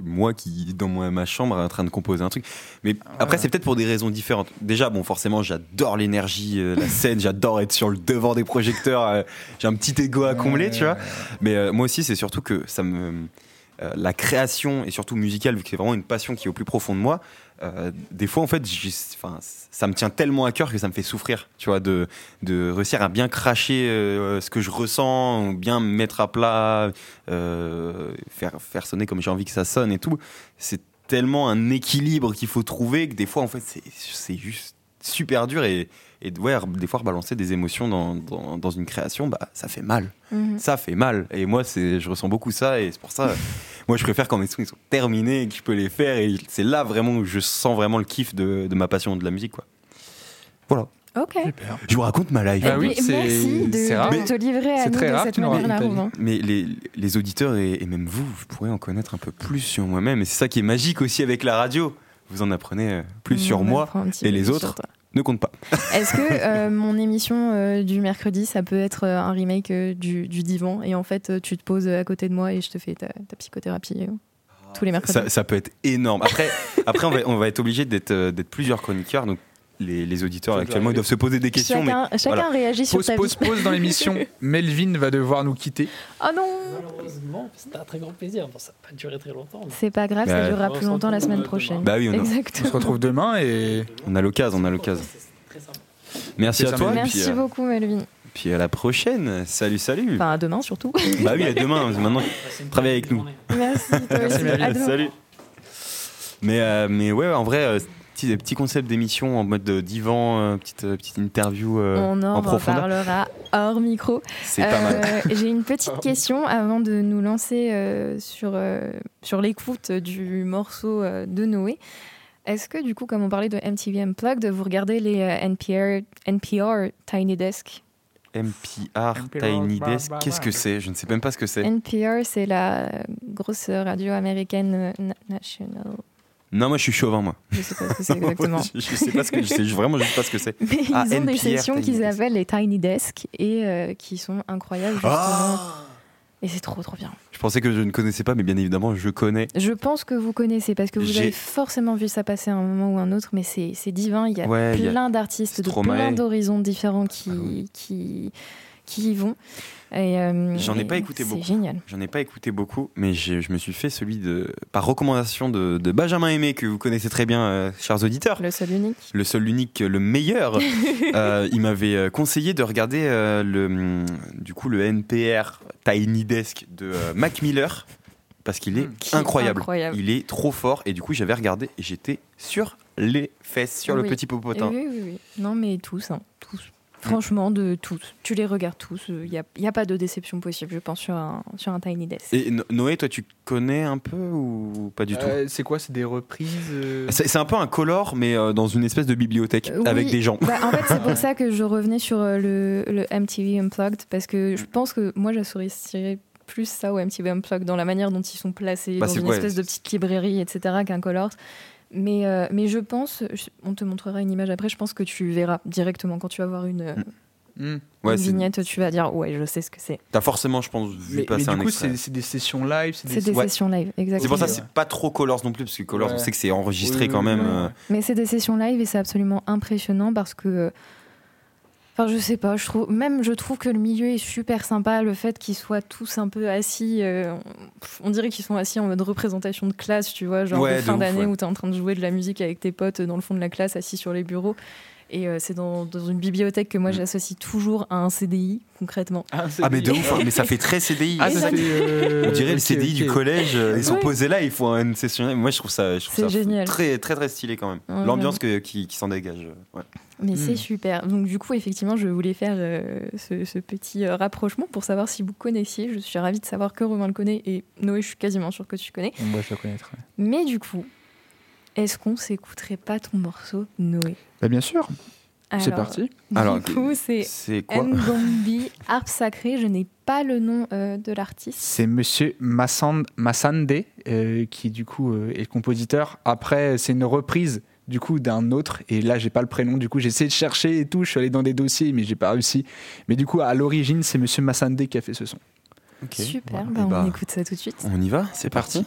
B: moi qui, dans ma chambre, en train de composer un truc. Mais après, c'est peut-être pour des raisons différentes. Déjà, bon, forcément, j'adore l'énergie, euh, la scène, j'adore être sur le devant des projecteurs. euh, J'ai un petit ego à combler, tu vois. Mais euh, moi aussi, c'est surtout que ça me. euh, la création et surtout musicale, vu que c'est vraiment une passion qui est au plus profond de moi, euh, des fois en fait, enfin, ça me tient tellement à cœur que ça me fait souffrir, tu vois, de, de réussir à bien cracher euh, ce que je ressens, bien me mettre à plat, euh, faire, faire sonner comme j'ai envie que ça sonne et tout. C'est tellement un équilibre qu'il faut trouver que des fois, en fait, c'est- juste super dur et, et ouais, des fois, rebalancer des émotions dans, dans, dans une création, bah, ça fait mal.
A: Mhm.
B: Ça fait mal. Et moi, je ressens beaucoup ça et c'est pour ça, moi, je préfère quand mes sons ils sont terminés et que je peux les faire et c'est là vraiment où je sens vraiment le kiff de, de ma passion de la musique, quoi. Voilà.
A: Ok.
F: Super.
B: Je vous raconte ma life.
F: Bah oui, c'est-
A: merci de,
F: c'est rare.
A: de te livrer à
F: C'est
A: nous
F: très
A: de
F: rare,
A: cette
F: tu nous
A: manière-là.
B: Mais les, les auditeurs et, et même vous, vous pourrez en connaître un peu plus sur moi-même. Et c'est ça qui est magique aussi avec la radio. Vous en apprenez euh, plus sur moi. et les
A: sur
B: autres. Ne compte pas.
A: Est-ce que euh, mon émission euh, du mercredi, ça peut être euh, un remake du, du divan et en fait, tu te poses à côté de moi et je te fais ta, ta psychothérapie tous les mercredis
B: Ça, ça peut être énorme. Après, après on, va, on va être obligé d'être d'être plusieurs chroniqueurs. Donc les, les auditeurs actuellement ils doivent se poser des questions.
A: Chacun,
B: mais
A: chacun
B: voilà.
A: réagit sur
F: Pause,
A: ta
F: pause,
A: vie.
F: pause dans l'émission. Melvin va devoir nous quitter.
A: Oh non
E: Malheureusement, c'était un très grand plaisir. Bon, ça n'a pas duré très longtemps. mais-
A: C'est pas grave,
B: Bah,
A: ça durera
E: on
A: plus longtemps la semaine prochaine.
B: Bah oui, on a,
F: On se
A: Exactement.
F: retrouve demain et
B: on a l'occasion, on a l'occasion. Merci à toi.
A: Merci
B: puis, euh,
A: beaucoup, Melvin.
B: puis à la prochaine. Salut, salut.
A: Enfin, à demain surtout.
B: bah oui, à demain. Maintenant, Travaille avec nous.
A: Merci, toi
F: Merci,
A: aussi.
F: Melvin.
A: À demain.
B: Salut. Mais, euh, mais ouais, en vrai, euh, petit, petit concept d'émission en mode de divan, euh, petite, euh, petite interview euh,
A: On en,
B: en profondeur.
A: reparlera hors micro.
B: C'est pas mal.
A: Euh, J'ai une petite question avant de nous lancer euh, sur, euh, sur l'écoute du morceau euh, de Noé. Est-ce que du coup, comme on parlait de MTV Unplugged, vous regardez les euh, NPR, NPR Tiny Desk?
B: MPR,
F: NPR,
B: Tiny
F: bah,
B: Desk,
F: bah,
B: qu'est-ce
F: bah.
B: que c'est? Je ne sais même pas ce que c'est.
A: NPR, c'est la grosse radio américaine euh, na- national.
B: Non, moi je suis chauvin, moi.
A: Je sais pas ce que c'est exactement.
B: je, je sais pas ce que je sais vraiment juste pas ce que c'est.
A: Mais ils
B: Ah,
A: ont des sessions
B: Tiny
A: qu'ils
B: Desk.
A: appellent les Tiny Desk et euh, qui sont incroyables justement.
B: Ah
A: Et c'est trop trop bien.
B: je pensais que je ne connaissais pas, mais bien évidemment, je connais.
A: Je pense que vous connaissez parce que vous avez forcément vu ça passer à un moment ou un autre, mais c'est c'est divin. Il y a
B: Ouais,
A: plein d'artistes de plein d'horizons différents qui,
B: Ah oui.
A: qui, qui y vont. Euh,
B: J'en ai pas écouté beaucoup.
A: C'est génial.
B: J'en ai pas écouté beaucoup, mais je me suis fait celui de par recommandation de, de Benjamin Aimé que vous connaissez très bien, euh, chers auditeurs.
A: Le seul unique.
B: le seul, l'unique, le meilleur. Euh, il m'avait conseillé de regarder le, hum, du coup, le NPR Tiny Desk de Mac Miller parce qu'il est
F: Mm.
A: Qui est
B: incroyable.
A: incroyable.
B: Il est trop fort et du coup j'avais regardé et j'étais sur les fesses, sur le petit popotin.
A: Oui, oui, oui. Non, mais tous, hein, tous. Franchement, de tous. Tu les regardes tous. Il n'y a, y a pas de déception possible, je pense, sur un, sur un Tiny Desk.
B: Et No- Noé, toi tu connais un peu ou pas du tout?
F: Euh, c'est quoi? C'est des reprises euh,
B: C'est c'est un peu un color, mais euh, dans une espèce de bibliothèque
A: Euh,
B: avec
A: oui.
B: des gens.
A: Bah, en fait, c'est pour ça que je revenais sur euh, le, le MTV Unplugged, parce que je pense que moi, j'associerais plus ça au MTV Unplugged dans la manière dont ils sont placés,
B: Bah,
A: dans une espèce de petite librairie, etc., qu'un Colors. Mais, euh, mais je pense, je- on te montrera une image après, je pense que tu verras directement quand tu vas voir une.
B: Ouais,
A: une
B: c'est-
A: vignette, tu vas dire, ouais, je sais ce que c'est.
B: T'as forcément, je pense, vu
F: Mais, mais
B: passer
F: du
B: un
F: coup, c'est c'est des sessions live. C'est
A: C'est des
B: ouais.
A: sessions live, exactement.
B: C'est pour ça que c'est pas trop colors non plus, parce que colors,
F: Ouais.
B: on sait que c'est enregistré
F: Oui,
B: quand même.
F: oui,
B: euh.
A: Mais c'est des sessions live et c'est absolument impressionnant parce que. Enfin, je sais pas, je trouve, même je trouve que le milieu est super sympa. Le fait qu'ils soient tous un peu assis, euh, on dirait qu'ils sont assis en mode représentation de classe, tu vois, genre
B: Ouais,
A: de fin d'année
B: ouais.
A: où t'es en train de jouer de la musique avec tes potes dans le fond de la classe, assis sur les bureaux. Et euh, c'est dans, dans une bibliothèque que moi
B: Mm.
A: j'associe toujours à un CDI, concrètement.
F: Ah,
B: Ah, mais de ouf, hein, mais ça fait très CDI.
F: Ah, ça
A: Exact.
F: fait. euh,
B: On dirait le CDI du collège. euh, Ils sont
A: Ouais.
B: posés là, ils font une session. Moi, je trouve ça, je trouve ça
A: génial.
B: très, très, très stylé quand même.
A: Ouais,
B: L'ambiance que- qui, qui s'en dégage. ouais.
A: Mais
F: Mm.
A: c'est super. Donc du coup, effectivement, je voulais faire euh, ce, ce petit euh, rapprochement pour savoir si vous connaissiez. Je suis ravie de savoir que Romain le connaît et Noé, je suis quasiment sûre que tu connais.
F: Moi, je la connaîtrais.
A: Mais du coup, est-ce qu'on s'écouterait pas ton morceau, Noé?
F: Bah, bien sûr, c'est parti.
B: Alors,
A: du coup, c'est
B: C'est quoi
A: Ngombi, harpe sacrée. Je n'ai pas le nom euh, de l'artiste.
F: C'est monsieur Massand- Massande euh, qui, du coup, euh, est le compositeur. Après, c'est une reprise du coup d'un autre et là j'ai pas le prénom du coup j'ai essayé de chercher et tout je suis allé dans des dossiers mais j'ai pas réussi mais du coup à l'origine c'est monsieur Massande qui a fait ce son
A: Super,
B: voilà.
A: bah,
B: Eh
A: on
B: bah,
A: écoute ça tout de suite.
B: On y va C'est parti.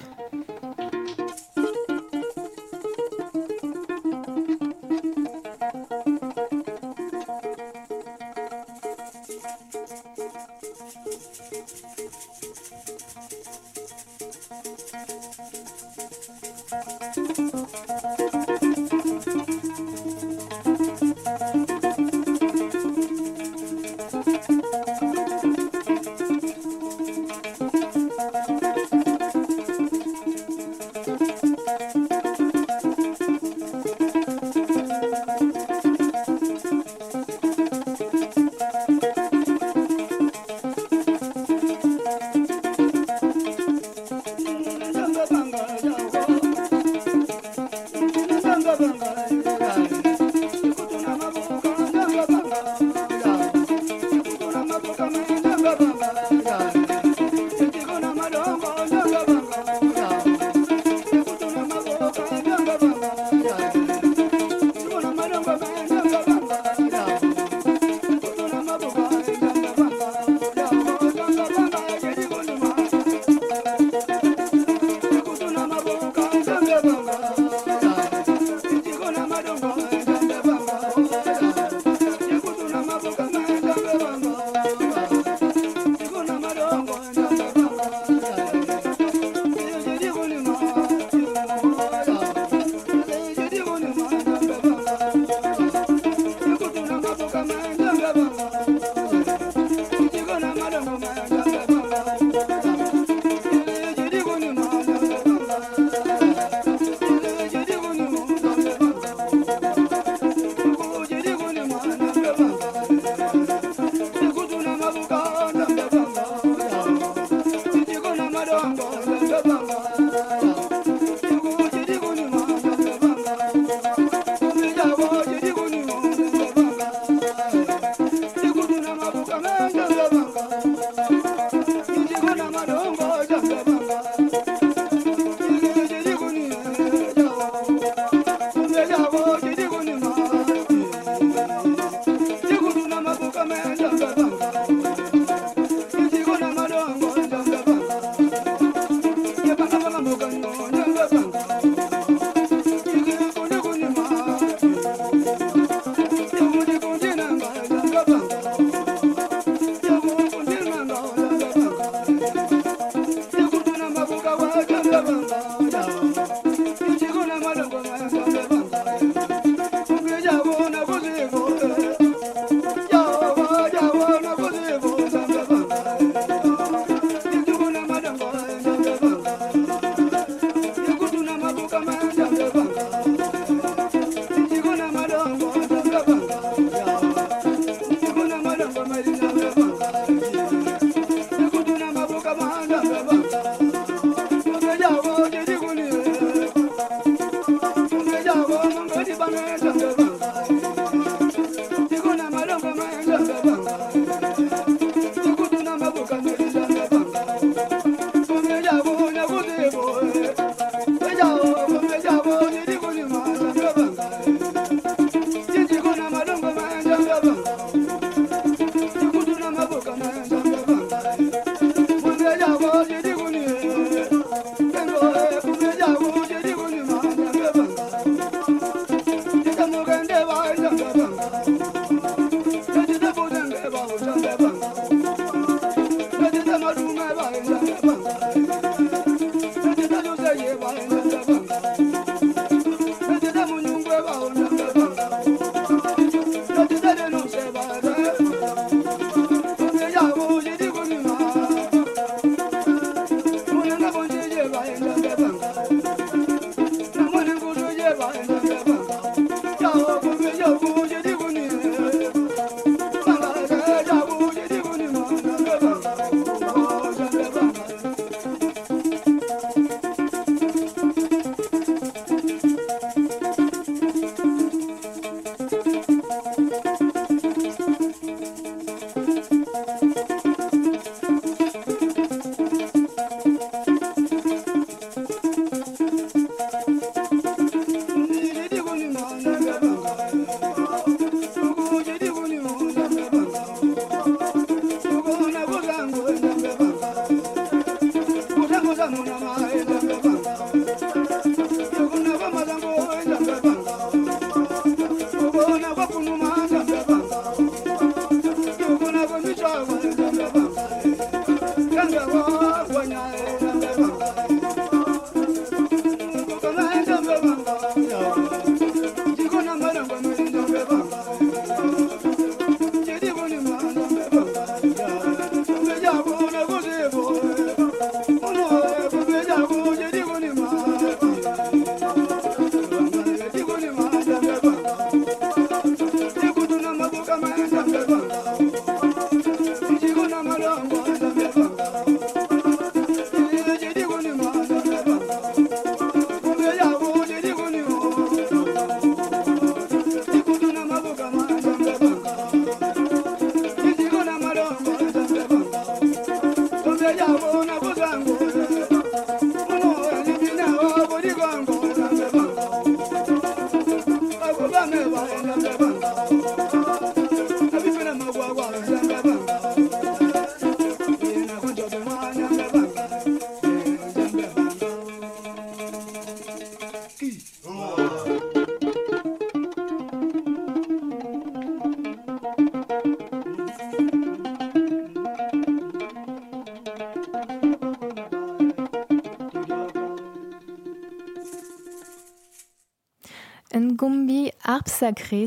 A: Música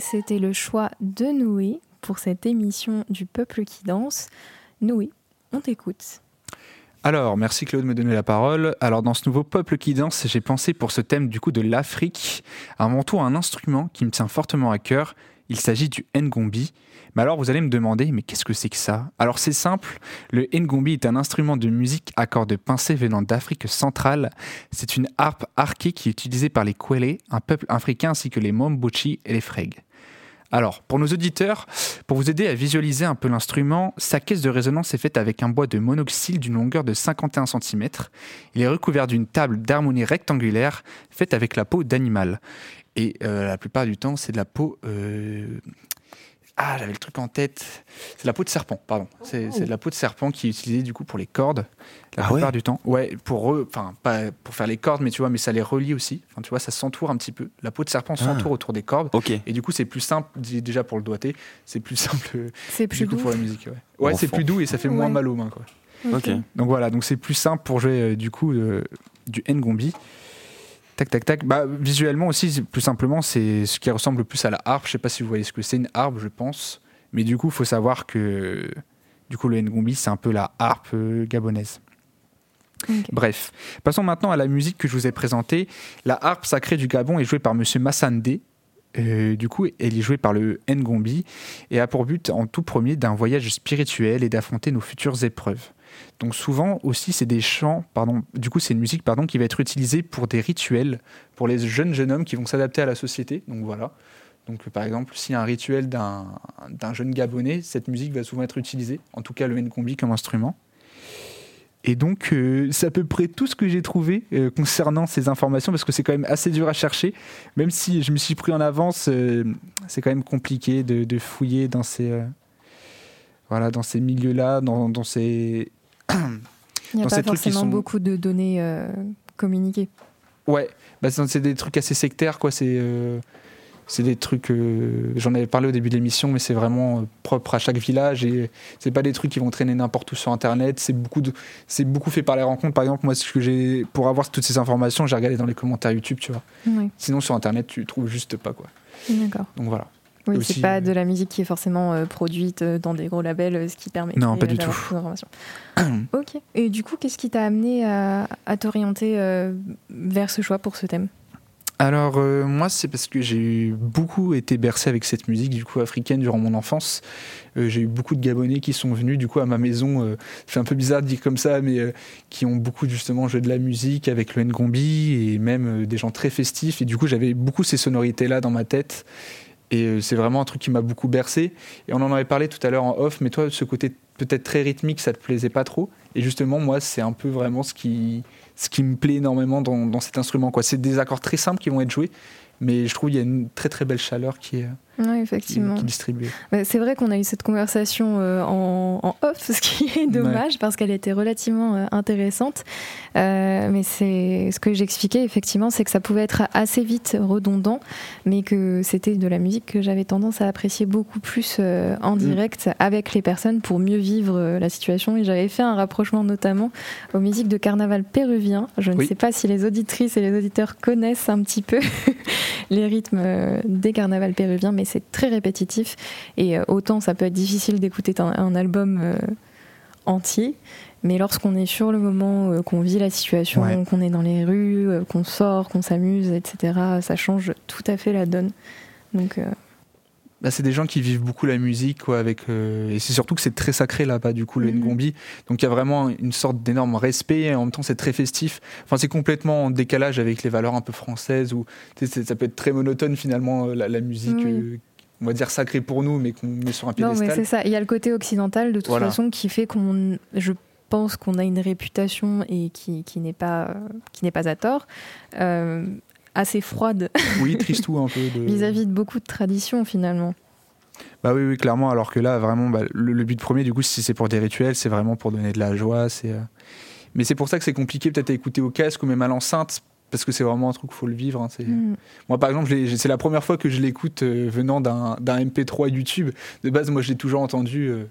A: c'était le choix de Noé pour cette émission du peuple qui danse. Noé, on t'écoute.
F: Alors, merci Claude de me donner la parole. Alors, dans ce nouveau peuple qui danse, j'ai pensé pour ce thème du coup de l'Afrique, à mon tour un instrument qui me tient fortement à cœur. Il s'agit du ngombi. Mais alors, vous allez me demander, mais qu'est-ce que c'est que ça? Alors, c'est simple. Le ngombi est un instrument de musique à cordes pincées venant d'Afrique centrale. C'est une harpe arquée qui est utilisée par les Kwele, un peuple africain, ainsi que les Mombochi et les Freg. Alors, pour nos auditeurs, pour vous aider à visualiser un peu l'instrument, sa caisse de résonance est faite avec un bois de monoxyle d'une longueur de 51 cm. Il est recouvert d'une table d'harmonie rectangulaire faite avec la peau d'animal. Et euh, la plupart du temps, c'est de la peau. euh, Ah, j'avais le truc en tête. C'est la peau de serpent, pardon. C'est c'est de la peau de serpent qui est utilisée du coup pour les cordes. La
B: Ah
F: plupart
B: ouais
F: du temps. Ouais, pour eux, enfin, pas pour faire les cordes, mais tu vois, mais ça les relie aussi. Enfin, tu vois, ça s'entoure un petit peu. La peau de serpent s'entoure autour des cordes.
B: Ok.
F: Et du coup, c'est plus simple, déjà pour le doigté, c'est plus simple euh,
A: C'est
F: du
A: plus
F: coup
A: doux.
F: pour la musique. Ouais, c'est plus doux et ça fait moins
A: Ouais.
F: mal aux mains. Quoi.
B: Ok.
F: Donc voilà, donc c'est plus simple pour jouer euh, du coup euh, du ngombi. Tac, tac, tac. Bah, visuellement aussi, plus simplement, c'est ce qui ressemble le plus à la harpe. Je sais pas si vous voyez ce que c'est une harpe, je pense. Mais du coup, il faut savoir que du coup, le ngombi, c'est un peu la harpe euh, gabonaise. Bref, passons maintenant à la musique que je vous ai présentée. La harpe sacrée du Gabon est jouée par Monsieur Massandé. Euh, du coup, elle est jouée par le Ngombi et a pour but en tout premier d'un voyage spirituel et d'affronter nos futures épreuves. Donc souvent aussi, c'est des chants, pardon, du coup, c'est une musique pardon, qui va être utilisée pour des rituels, pour les jeunes jeunes hommes qui vont s'adapter à la société. Donc voilà. Donc euh, par exemple, s'il y a un rituel d'un jeune Gabonais, cette musique va souvent être utilisée, en tout cas le Ngombi comme instrument. Et donc, euh, c'est à peu près tout ce que j'ai trouvé euh, concernant ces informations, parce que c'est quand même assez dur à chercher. Même si je me suis pris en avance, c'est quand même compliqué de, de fouiller dans ces, voilà, dans ces milieux-là, dans, dans ces...
A: Il n'y a
F: Dans
A: pas forcément
F: sont-
A: beaucoup de données euh, communiquées.
F: Ouais, bah, c'est des trucs assez sectaires, quoi. C'est euh, des trucs. euh, J'en avais parlé au début de l'émission, mais c'est vraiment euh, propre à chaque village et c'est pas des trucs qui vont traîner n'importe où sur Internet. C'est beaucoup de, beaucoup fait par les rencontres. Par exemple, moi, ce que j'ai pour avoir toutes ces informations, j'ai regardé dans les commentaires YouTube, tu vois. Sinon, sur Internet, tu trouves juste pas, quoi.
A: d'accord.
F: Donc voilà.
A: Oui, c'est pas
F: euh,
A: de la musique qui est forcément euh, produite euh, dans des gros labels, ce qui permet
F: Non, pas du tout.
A: ok. Et du coup, qu'est-ce qui t'a amené à, à t'orienter vers ce choix pour ce thème?
F: Alors euh, moi c'est parce que j'ai beaucoup été bercé avec cette musique du coup africaine durant mon enfance. Euh, j'ai eu beaucoup de Gabonais qui sont venus du coup à ma maison. euh, c'est un peu bizarre de dire comme ça, mais qui ont beaucoup justement joué de la musique avec le ngombi et même des gens très festifs. Et du coup j'avais beaucoup ces sonorités là dans ma tête. Et euh, c'est vraiment un truc qui m'a beaucoup bercé. Et on en avait parlé tout à l'heure en off, mais toi ce côté peut-être très rythmique ça te plaisait pas trop. Et justement moi c'est un peu vraiment ce qui ce qui me plaît énormément dans, cet instrument. C'est des accords très simples qui vont être joués, mais je trouve qu'il y a une très très belle chaleur qui est,
A: Oui, effectivement. C'est vrai qu'on a eu cette conversation euh, en, en off, ce qui est dommage parce qu'elle était relativement euh, intéressante. Euh, mais c'est ce que j'expliquais effectivement, c'est que ça pouvait être assez vite redondant, mais que c'était de la musique que j'avais tendance à apprécier beaucoup plus en direct avec les personnes pour mieux vivre la situation. Et j'avais fait un rapprochement notamment aux musiques de carnaval péruvien. Je ne
F: Oui.
A: sais pas si les auditrices et les auditeurs connaissent un petit peu les rythmes des carnavals péruviens, mais c'est très répétitif. Et euh, autant ça peut être difficile d'écouter un, un album euh, entier, mais lorsqu'on est sur le moment, euh, qu'on vit la situation,
F: Ouais.
A: qu'on est dans les rues, euh, qu'on sort, qu'on s'amuse, etc., ça change tout à fait la donne. Donc,
F: Bah, c'est des gens qui vivent beaucoup la musique, quoi, avec, euh, et c'est surtout que c'est très sacré là-bas, du coup, le
A: Mhm.
F: Ngombi. Donc il y a vraiment une sorte d'énorme respect, et en même temps c'est très festif. Enfin, c'est complètement en décalage avec les valeurs un peu françaises, c'est- ça peut être très monotone finalement, euh, la, la musique, euh, on va dire sacrée pour nous, mais qu'on met sur un
A: non, mais
F: piédestal.
A: c'est ça. Il y a le côté occidental de toute
F: Voilà.
A: façon qui fait qu'on, je pense qu'on a une réputation et qui, qui n'est pas, qui n'est pas à tort. euh, assez froide
F: Oui, tristou un peu. de-
A: vis-à-vis de beaucoup de traditions finalement.
F: Bah oui, oui, clairement. Alors que là, vraiment, bah, le, le but premier, du coup, si c'est pour des rituels, c'est vraiment pour donner de la joie. C'est, euh, mais c'est pour ça que c'est compliqué peut-être à écouter au casque ou même à l'enceinte, parce que c'est vraiment un truc qu'il faut le vivre. hein,
A: Mm.
F: Moi, par exemple, c'est la première fois que je l'écoute euh, venant d'un, d'un MP3 YouTube. De base, moi, je l'ai toujours entendu euh,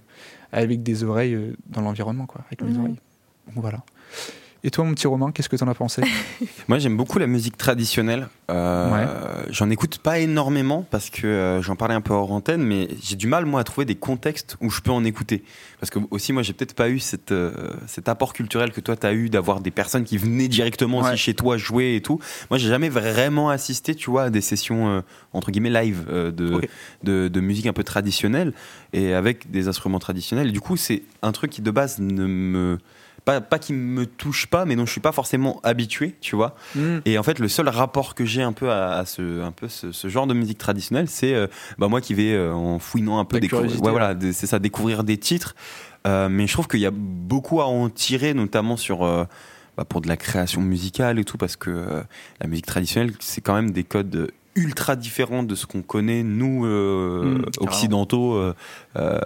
F: avec des oreilles dans l'environnement, quoi, avec mes oreilles. Donc voilà. Et toi, mon petit Romain, qu'est-ce que t'en as pensé?
B: Moi, j'aime beaucoup la musique traditionnelle. Euh,
F: Ouais.
B: J'en écoute pas énormément parce que euh, j'en parlais un peu hors antenne, mais j'ai du mal, moi, à trouver des contextes où je peux en écouter. Parce que, aussi, moi, j'ai peut-être pas eu cette, euh, cet apport culturel que toi, tu as eu d'avoir des personnes qui venaient directement
F: Ouais.
B: aussi chez toi jouer et tout. Moi, j'ai jamais vraiment assisté, tu vois, à des sessions, entre guillemets, live de,
F: Ok.
B: de, de musique un peu traditionnelle et avec des instruments traditionnels. Et du coup, c'est un truc qui, de base, ne me. Pas, pas qui me touche pas, mais dont je suis pas forcément habitué, tu vois.
F: Hmm.
B: Et en fait, le seul rapport que j'ai un peu à, à ce, un peu ce, ce genre de musique traditionnelle, c'est euh, bah, moi qui vais euh, en fouinant un peu découvrir, ouais, voilà, c'est ça, découvrir des titres. Euh, mais je trouve qu'il y a beaucoup à en tirer, notamment sur euh, bah, pour de la création musicale et tout, parce que la musique traditionnelle, c'est quand même des codes ultra différents de ce qu'on connaît nous euh,
F: Mm, carrément.
B: occidentaux, euh, euh,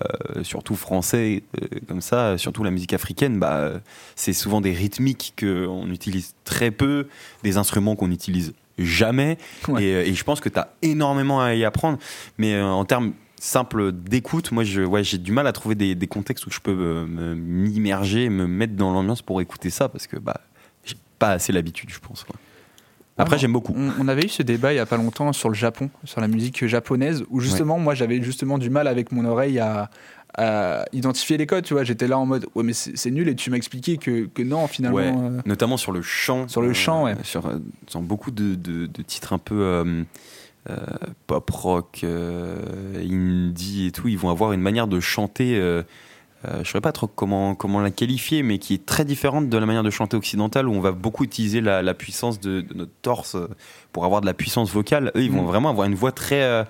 B: surtout français comme ça, surtout la musique africaine. Bah, c'est souvent des rythmiques qu'on utilise très peu, des instruments qu'on utilise jamais.
F: Ouais.
B: Et, et je pense que tu as énormément à y apprendre. Mais en termes simples d'écoute, moi, ouais, j'ai du mal à trouver des, des contextes où je peux me- m'immerger, me mettre dans l'ambiance pour écouter ça, parce que bah, j'ai pas assez l'habitude, je pense. Après, j'aime beaucoup.
F: On, on avait eu ce débat il y a pas longtemps sur le Japon, sur la musique japonaise, où justement, moi, j'avais justement du mal avec mon oreille à, à identifier les codes. Tu vois, j'étais là en mode, ouais, mais c'est nul, et tu m'as expliqué que, que non, finalement.
B: Ouais.
F: euh,
B: Notamment sur le chant.
F: Sur le chant, ouais.
B: Sur, euh, sur beaucoup de, de- de titres un peu euh, euh, pop rock, euh, indie et tout, ils vont avoir une manière de chanter. Euh, je ne saurais pas trop comment, comment la qualifier, mais qui est très différente de la manière de chanter occidentale, où on va beaucoup utiliser la, la puissance de, de notre torse euh, pour avoir de la puissance vocale. Eux, ils vont
F: Mm.
B: vraiment avoir une voix très, euh,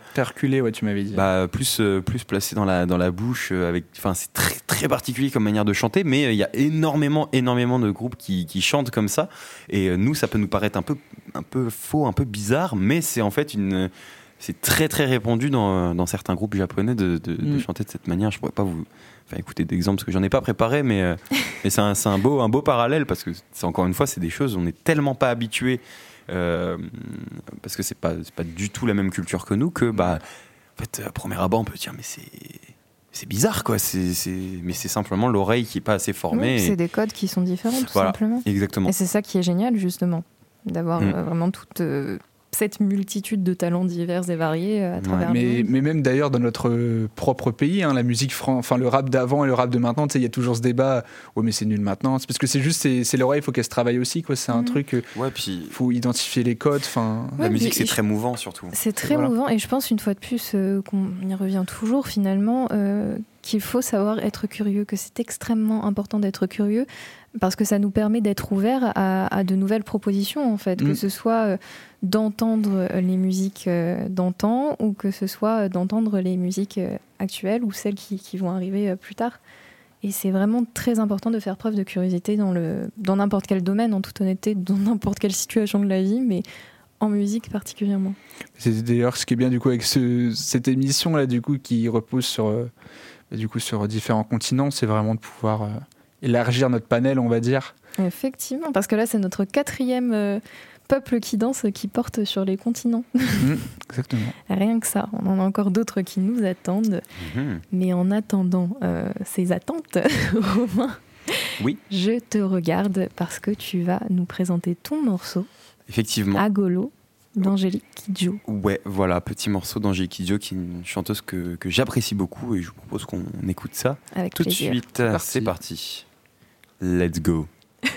F: ouais, tu m'avais dit.
B: bah, plus, euh, plus placée dans la, dans la bouche. euh, avec, c'est très, très particulier comme manière de chanter, mais il y a énormément, énormément de groupes qui, qui chantent comme ça. Et nous, ça peut nous paraître un peu, un peu faux, un peu bizarre, mais c'est en fait une. C'est très très répandu dans, dans certains groupes japonais de, de- de
F: Mm.
B: chanter de cette manière. Je pourrais pas vous faire écouter d'exemples parce que j'en ai pas préparé, mais, euh, mais c'est un, un beau, un beau parallèle parce que c'est encore une fois, c'est des choses, on n'est tellement pas habitué euh, parce que c'est pas, pas du tout la même culture que nous que bah, en fait, à premier abord, on peut dire mais c'est c'est bizarre quoi. C'est, mais c'est simplement l'oreille qui est pas assez formée.
A: Oui,
B: et-
A: c'est des codes qui sont différents, tout
B: Voilà.
A: simplement.
B: Exactement.
A: Et c'est ça qui est génial, justement, d'avoir
B: Mm.
A: euh, vraiment toute euh, cette multitude de talents divers et variés euh, à travers le
F: Mais,
A: monde.
F: mais même d'ailleurs dans notre euh, propre pays, hein, la musique, enfin le rap d'avant et le rap de maintenant, il y a toujours ce débat. Ouais, mais c'est nul maintenant. C'est parce que c'est juste, c'est l'oreille, il faut qu'elle se travaille aussi, quoi. C'est un
A: Mhm.
F: truc, euh,
B: Ouais, puis
F: faut identifier les codes. Enfin,
B: la musique c'est très mouvant surtout.
A: C'est très
F: Voilà.
A: mouvant et je pense une fois de plus euh, qu'on y revient toujours finalement euh, qu'il faut savoir être curieux, que c'est extrêmement important d'être curieux parce que ça nous permet d'être ouvert à, à de nouvelles propositions en fait,
F: Mm.
A: que ce soit euh, d'entendre les musiques euh, d'antan ou que ce soit euh, d'entendre les musiques euh, actuelles ou celles qui, qui vont arriver euh, plus tard. Et c'est vraiment très important de faire preuve de curiosité dans le dans n'importe quel domaine, en toute honnêteté, dans n'importe quelle situation de la vie, mais en musique particulièrement.
F: c'est d'ailleurs ce qui est bien du coup avec ce- cette émission là, du coup, qui repose sur, euh, du coup, sur différents continents, c'est vraiment de pouvoir euh, élargir notre panel, on va dire.
A: Effectivement, parce que là, c'est notre quatrième euh, peuple qui danse qui porte sur les continents.
F: Exactement.
A: Rien que ça, on en a encore d'autres qui nous attendent.
B: Mhm.
A: Mais en attendant euh, ces attentes, Romain,
B: Oui.
A: je te regarde parce que tu vas nous présenter ton morceau,
B: Effectivement.
A: Agolo, d'Angélique Kidjo.
B: Ouais, voilà, petit morceau d'Angélique Kidjo, qui est une chanteuse que, que j'apprécie beaucoup et je vous propose qu'on écoute ça
A: Avec
B: tout de suite.
F: parti.
B: C'est parti. Let's go.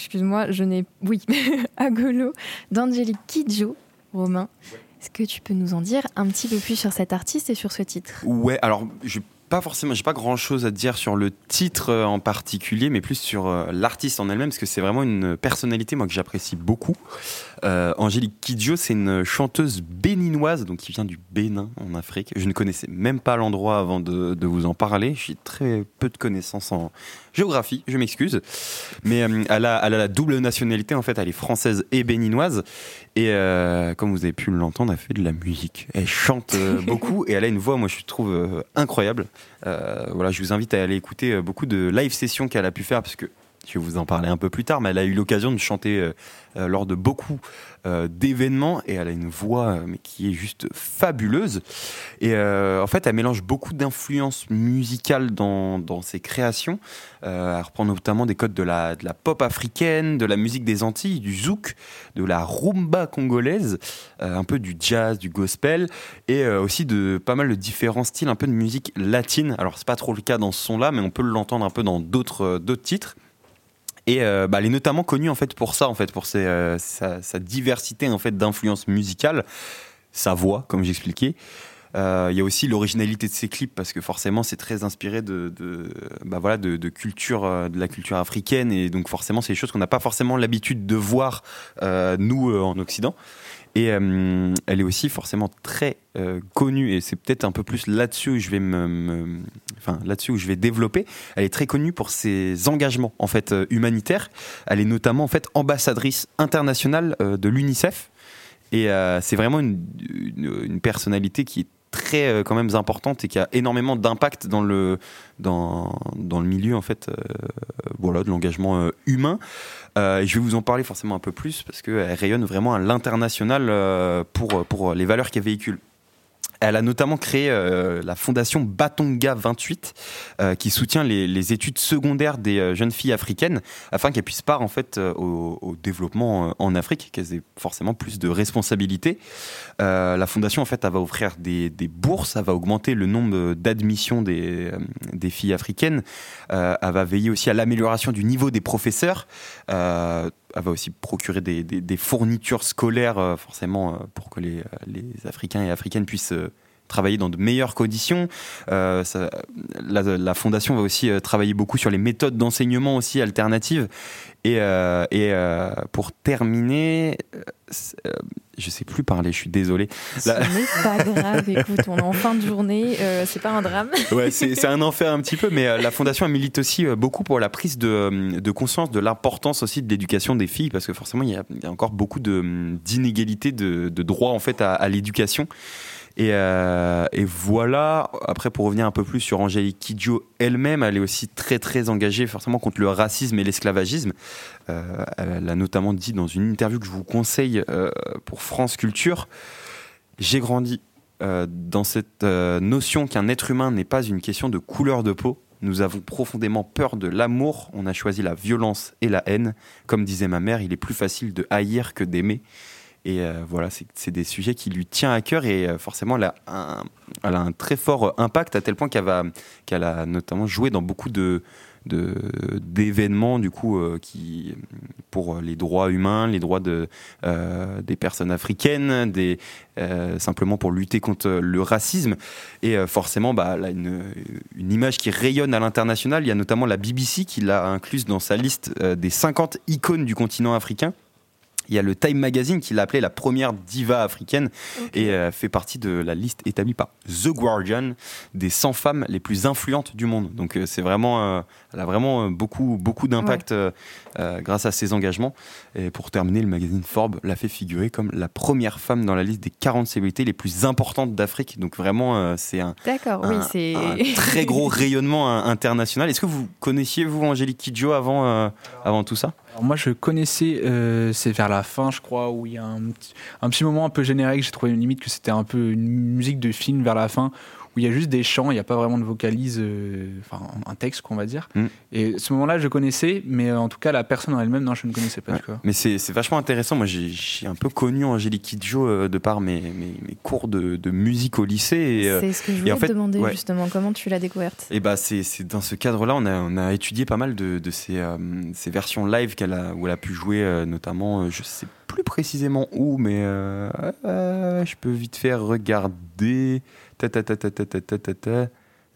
A: excuse-moi, je n'ai. Oui, Agolo d'Angelique Kidjo, Romain. Est-ce que tu peux nous en dire un petit peu plus sur cet artiste et sur ce titre?
B: Ouais, alors pas forcément, j'ai pas grand chose à dire sur le titre euh, en particulier, mais plus sur euh, l'artiste en elle-même, parce que c'est vraiment une personnalité moi que j'apprécie beaucoup. Euh, Angélique Kidjo, c'est une chanteuse béninoise, donc qui vient du Bénin en Afrique. Je ne connaissais même pas l'endroit avant de, vous en parler. J'ai très peu de connaissances en géographie, je m'excuse, mais euh, elle, a, elle a la double nationalité en fait, elle est française et béninoise. Et euh, comme vous avez pu l'entendre, elle fait de la musique. Elle chante euh, beaucoup et elle a une voix, moi je trouve euh, incroyable. Voilà, je vous invite à aller écouter beaucoup de live sessions qu'elle a pu faire parce que je vais vous en parler un peu plus tard, mais elle a eu l'occasion de chanter lors de beaucoup d'événements et elle a une voix euh, mais qui est juste fabuleuse. Et euh, en fait, elle mélange beaucoup d'influences musicales dans, dans ses créations. Euh, elle reprend notamment des codes de la, de la pop africaine, de la musique des Antilles, du zouk, de la rumba congolaise, euh, un peu du jazz, du gospel et euh, aussi de pas mal de différents styles, un peu de musique latine. Alors c'est pas trop le cas dans ce son-là, mais on peut l'entendre un peu dans euh, d'autres titres. Et euh, bah, elle est notamment connue en fait pour ça, en fait, pour euh, sa, diversité en fait d'influences musicales, sa voix, comme j'expliquais. Euh, Il y a aussi l'originalité de ses clips parce que forcément c'est très inspiré de, bah, voilà, de, culture, de la culture africaine et donc forcément c'est des choses qu'on n'a pas forcément l'habitude de voir nous en Occident. Et euh, elle est aussi forcément très euh, connue et c'est peut-être un peu plus là-dessus où je vais me, enfin là-dessus où je vais développer. Elle est très connue pour ses engagements en fait euh, humanitaires. Elle est notamment en fait ambassadrice internationale de l'UNICEF et c'est vraiment une, une personnalité qui est très euh, quand même importante et qui a énormément d'impact dans le dans, dans le milieu en fait euh, voilà de l'engagement euh, humain je vais vous en parler forcément un peu plus parce qu'elle rayonne vraiment à l'international pour, pour les valeurs qu'elle véhicule. Elle a notamment créé euh, la fondation Batonga 28 euh, qui soutient les, études secondaires des euh, jeunes filles africaines afin qu'elles puissent part en fait au, développement en Afrique, qu'elles aient forcément plus de responsabilités. La fondation en fait elle va offrir des, des bourses, elle va augmenter le nombre d'admissions des, des filles africaines, elle va veiller aussi à l'amélioration du niveau des professeurs. Elle va aussi procurer des, fournitures scolaires, euh, forcément, euh, pour que les, euh, les Africains et Africaines puissent travailler dans de meilleures conditions. Euh, ça- la, la fondation va aussi euh, travailler beaucoup sur les méthodes d'enseignement aussi alternatives. Et, euh, et euh, pour terminer, je sais plus parler, je suis désolé.
A: Ce
B: La-
A: n'est pas grave, écoute, on est en fin de journée, euh, c'est pas un drame.
B: Ouais, c'est un enfer un petit peu, mais euh, la fondation milite aussi euh, beaucoup pour la prise de, de conscience de l'importance aussi de l'éducation des filles, parce que forcément il y a, il y a encore beaucoup de, d'inégalités de, de droit en fait à, à l'éducation. Et, euh, et voilà. Après, pour revenir un peu plus sur Angélique Kidjo elle-même, elle est aussi très très engagée forcément contre le racisme et l'esclavagisme. Euh, elle a notamment dit dans une interview que je vous conseille euh, pour France Culture. J'ai grandi dans cette notion qu'un être humain n'est pas une question de couleur de peau. Nous avons profondément peur de l'amour, on a choisi la violence et la haine. Comme disait ma mère, il est plus facile de haïr que d'aimer. Et euh, voilà, c'est des sujets qui lui tient à cœur et euh, forcément, elle a, un, elle a un très fort impact à tel point qu'elle a notamment joué dans beaucoup de d'événements du coup euh, qui pour les droits humains les droits de euh, des personnes africaines des euh, simplement pour lutter contre le racisme. Et euh, forcément bah, une, une image qui rayonne à l'international. Il y a notamment la BBC qui l'a incluse dans sa liste euh, des 50 icônes du continent africain il y a le Time Magazine qui l'a appelée la première diva africaine et euh, fait partie de la liste établie par The Guardian des 100 femmes les plus influentes du monde. Donc euh, c'est vraiment, euh, elle a vraiment beaucoup, beaucoup d'impact euh, grâce à ses engagements. Et pour terminer, le magazine Forbes l'a fait figurer comme la première femme dans la liste des 40 célébrités les plus importantes d'Afrique. Donc vraiment, euh, c'est un,
A: oui,
B: très gros rayonnement euh, international. Est-ce que vous connaissiez, vous, Angélique Kidjo, avant, avant tout ça?
F: Alors moi, je connaissais, euh, c'est vers la fin, je crois, où il y a un un petit moment un peu générique. J'ai trouvé une limite que c'était un peu une musique de film vers la fin, où il y a juste des chants, il n'y a pas vraiment de vocalise, euh, enfin un texte qu'on va dire.
B: Mm.
F: Et ce moment-là, je connaissais, mais euh, en tout cas, la personne en elle-même, non, je ne connaissais pas
B: Ouais.
F: du tout.
B: Mais c'est vachement intéressant. Moi, j'ai un peu connu Angélique Kidjo euh, de par mes, mes, mes cours de, de musique au lycée. Euh,
A: C'est ce que je voulais
B: en fait,
A: te demander
B: ouais.
A: justement. Comment tu l'as découverte?
B: Et bah c'est c'est dans ce cadre-là, on a, on a étudié pas mal de, de ces, euh, ces versions live qu'elle a, où elle a pu jouer, euh, notamment, euh, je sais plus précisément où, mais euh, euh, je peux vite faire regarder.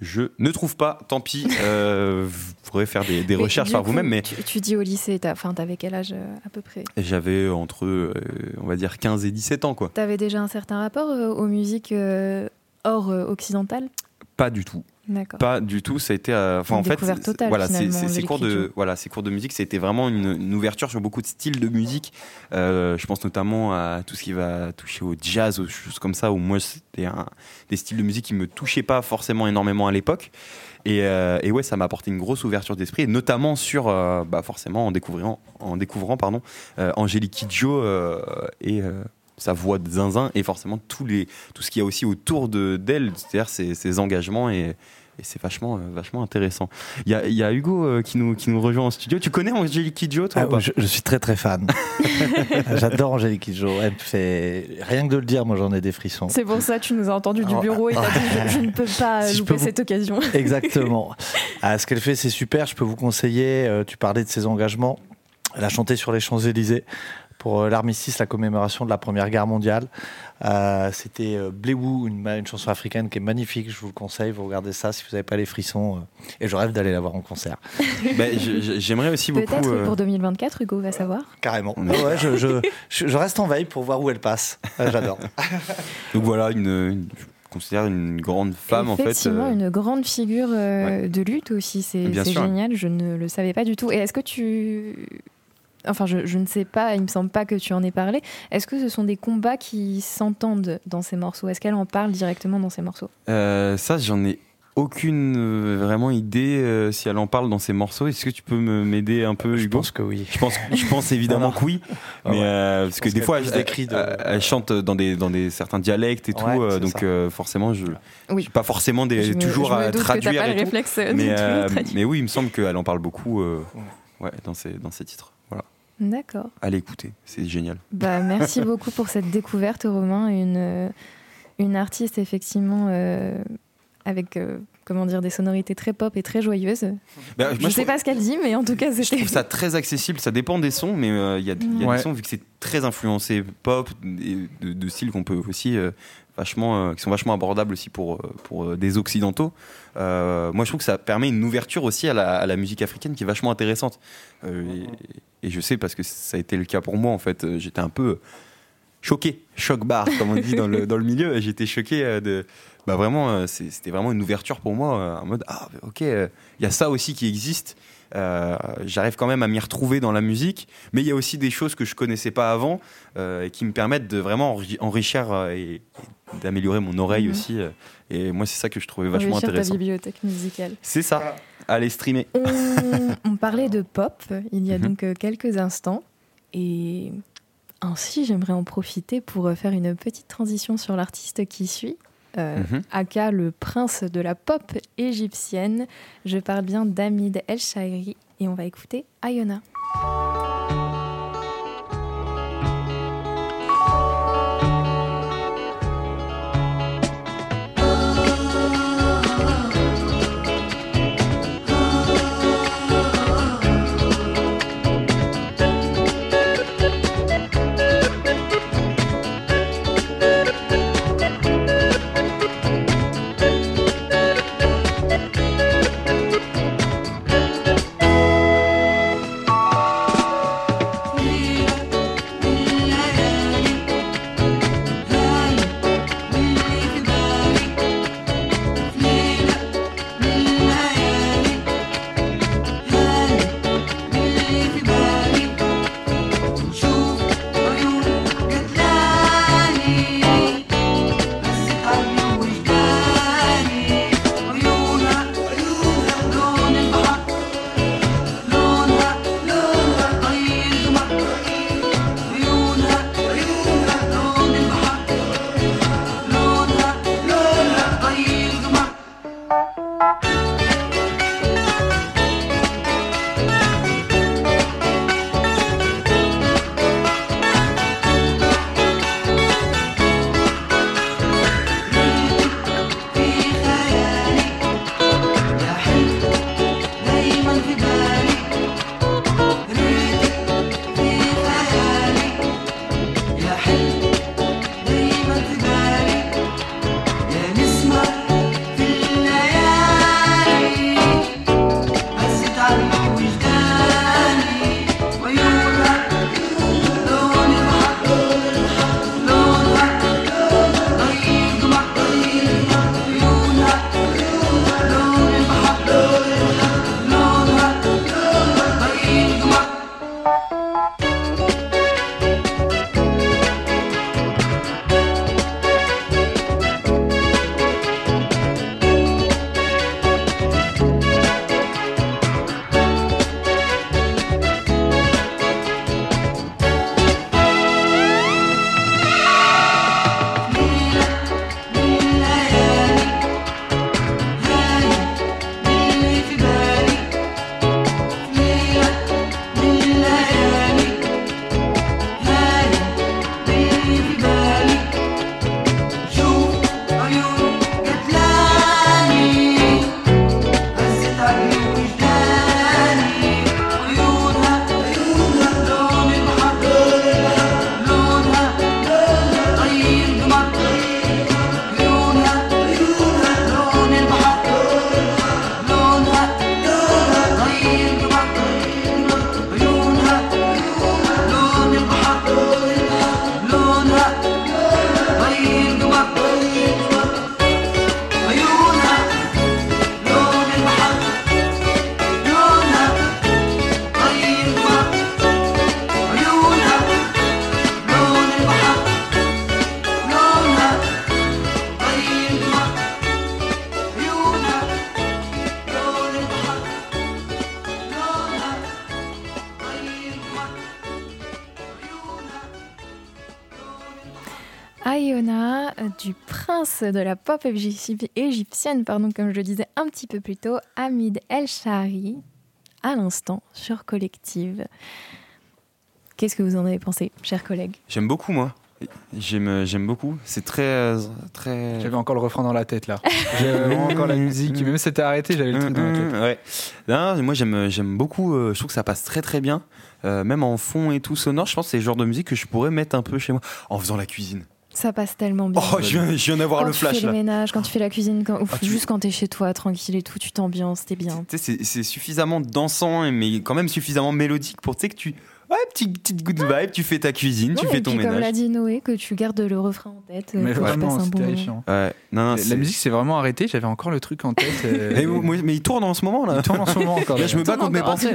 B: Je ne trouve pas, tant pis. Euh, vous pourrez faire des, recherches par vous-même. Mais
A: tu, dis au lycée, t'avais quel âge euh, à peu près?
B: J'avais entre, euh, on va dire, 15 et 17 ans. quoi.
A: T'avais déjà un certain rapport aux musiques hors occidentales?
B: Pas du tout. Pas du tout, ça a été. euh, Enfin, en fait,
A: totale,
B: voilà, ces cours de voilà, ces cours de musique, c'était vraiment une, une ouverture sur beaucoup de styles de musique. Euh, je pense notamment à tout ce qui va toucher au jazz, aux choses comme ça. Où moi, c'était des styles de musique qui me touchaient pas forcément énormément à l'époque. Et, euh, et ouais, ça m'a apporté une grosse ouverture d'esprit, et notamment sur, euh, bah, forcément, en découvrant, en découvrant, pardon, euh, Angélique Kidjo et sa voix de zinzin, et forcément tous les, tout ce qu'il y a aussi autour de d'elle, c'est-à-dire ses, ses engagements et et c'est vachement, euh, vachement intéressant. Il y a, il y a Hugo euh, qui, nous, qui nous rejoint en studio. Tu connais Angélique Kidjo, toi
H: Ah,
B: ou pas
H: je, je suis très très fan. J'adore Angélique Kidjo. Elle fait rien que de le dire, moi j'en ai des frissons.
A: C'est pour ça que tu nous as entendu du bureau et t'as dit je, je ne peux pas
H: Si
A: louper
H: peux vous-
A: cette occasion.
H: Exactement. Ah, ce qu'elle fait, c'est super. Je peux vous conseiller. euh, tu parlais de ses engagements. Elle a chanté sur les Champs-Élysées pour euh, l'armistice, la commémoration de la Première Guerre mondiale. Euh, C'était euh, Bléou, une, chanson africaine qui est magnifique. Je vous le conseille. Vous regardez ça si vous n'avez pas les frissons. euh, et je rêve d'aller la voir en concert.
B: Ben, J'aimerais aussi beaucoup.
A: Peut-être
B: euh,
A: pour 2024, Hugo va savoir.
H: Carrément. Ah ouais, je, je- je- je reste en veille pour voir où elle passe. J'adore.
B: Donc voilà, une, considère une grande femme en fait.
A: Effectivement,
B: euh,
A: une grande figure euh, de lutte aussi. C'est génial, je ne le savais pas du tout. Et est-ce que tu. Enfin, je, je ne sais pas, il me semble pas que tu en aies parlé. Est-ce que ce sont des combats qui s'entendent dans ces morceaux? Est-ce qu'elle en parle directement dans ces morceaux?
B: Euh, ça, j'en ai aucune euh, vraiment idée euh, si elle en parle dans ses morceaux. Est-ce que tu peux me- m'aider un peu,
H: Je
B: Hugo?
H: pense que oui.
B: Je pense, je pense évidemment que oui,
H: Ah
B: mais
H: ouais.
B: euh, parce que des fois, elle,
H: de-
B: chante dans des, dans des certains dialectes et tout,
H: Ouais,
B: euh, donc euh, forcément, je
A: Oui.
B: j'ai pas forcément des,
A: Je me-
B: toujours
A: je me
B: à
A: doute que t'as
B: traduire
A: pas
B: et
A: le
B: tout.
A: réflexe de
B: Mais, euh, oui, il me semble qu'elle en parle beaucoup euh, ouais, dans, ses, dans ses titres.
A: D'accord.
B: Allez écouter, c'est génial.
A: Bah, merci beaucoup pour cette découverte, Romain. Une, euh, une artiste, effectivement, euh, avec euh, comment dire, des sonorités très pop et très joyeuses.
B: Bah,
A: je
B: moi,
A: sais
B: trouve-
A: pas ce qu'elle dit, mais en tout cas,
B: Je
A: c'était.
B: trouve ça très accessible, ça dépend des sons, mais euh, il y a, il y a
F: Ouais.
B: des sons, vu que c'est très influencé pop, et de, de styles qu'on peut aussi euh, vachement, euh, qui sont vachement abordables aussi pour, euh, pour euh, des occidentaux. Moi, je trouve que ça permet une ouverture aussi à la, à la musique africaine qui est vachement intéressante. Et, et je sais parce que ça a été le cas pour moi, en fait, j'étais un peu choqué, choc bar, comme on dit dans le, dans le milieu. J'étais choqué de. Bah vraiment, c'était vraiment une ouverture pour moi, en mode ah ok, il y a ça aussi qui existe. Euh, J'arrive quand même à m'y retrouver dans la musique, mais il y a aussi des choses que je connaissais pas avant euh, et qui me permettent de vraiment enri- enrichir euh, et, et d'améliorer mon oreille
A: Mhm.
B: aussi. euh, et moi, c'est ça que je trouvais vachement
A: enrichir ta
B: intéressant.
A: bibliothèque musicale.
B: C'est ça. Allez streamer.
A: On, on parlait de pop il y a
B: Mhm.
A: donc quelques instants. Et ainsi, j'aimerais en profiter pour faire une petite transition sur l'artiste qui suit. Euh,
B: Mhm.
A: Aka, le prince de la pop égyptienne. Je parle bien d'Amid El Shairi et on va écouter Ayona. Prince de la pop égyp- égyptienne, pardon, comme je le disais un petit peu plus tôt, Hamid El Shari, à l'instant sur Collective. Qu'est-ce que vous en avez pensé, chers collègues?
B: J'aime beaucoup, moi. J'aime, j'aime beaucoup. C'est très, très.
F: J'avais encore le refrain dans la tête là. J'avais encore la musique. Même si c'était arrêté, j'avais le truc dans la tête.
B: Mmh, ouais. Non, moi j'aime, j'aime beaucoup. euh, je trouve que ça passe très très bien, Euh, même en fond et tout sonore. Je pense que c'est le genre de musique que je pourrais mettre un peu chez moi en faisant la cuisine.
A: Ça passe tellement bien.
B: Oh, je viens, je viens d'avoir
A: quand
B: le
A: tu
B: flash
A: fais
B: là.
A: le ménage, quand tu fais la cuisine, quand- ouf,
B: Ah, tu-
A: juste quand t'es chez toi, tranquille et tout, tu t'ambiances, t'es bien.
B: Tu sais, c'est, suffisamment dansant, mais quand même suffisamment mélodique pour que tu. Ouais, petite, petite good vibe, tu fais ta cuisine, tu fais
A: et
B: ton
A: puis, Comme l'a
B: ménage.
A: dit Noé, que tu gardes le refrain en tête. euh,
F: Mais vraiment, c'est
A: bon moment.
F: terrifiant.
B: Ouais, non, non,
F: La musique s'est vraiment arrêtée, j'avais encore le truc en tête. euh,
B: Mais, il tourne en ce moment là.
F: il tourne en ce moment encore.
B: Là, je me bats contre mes pensées.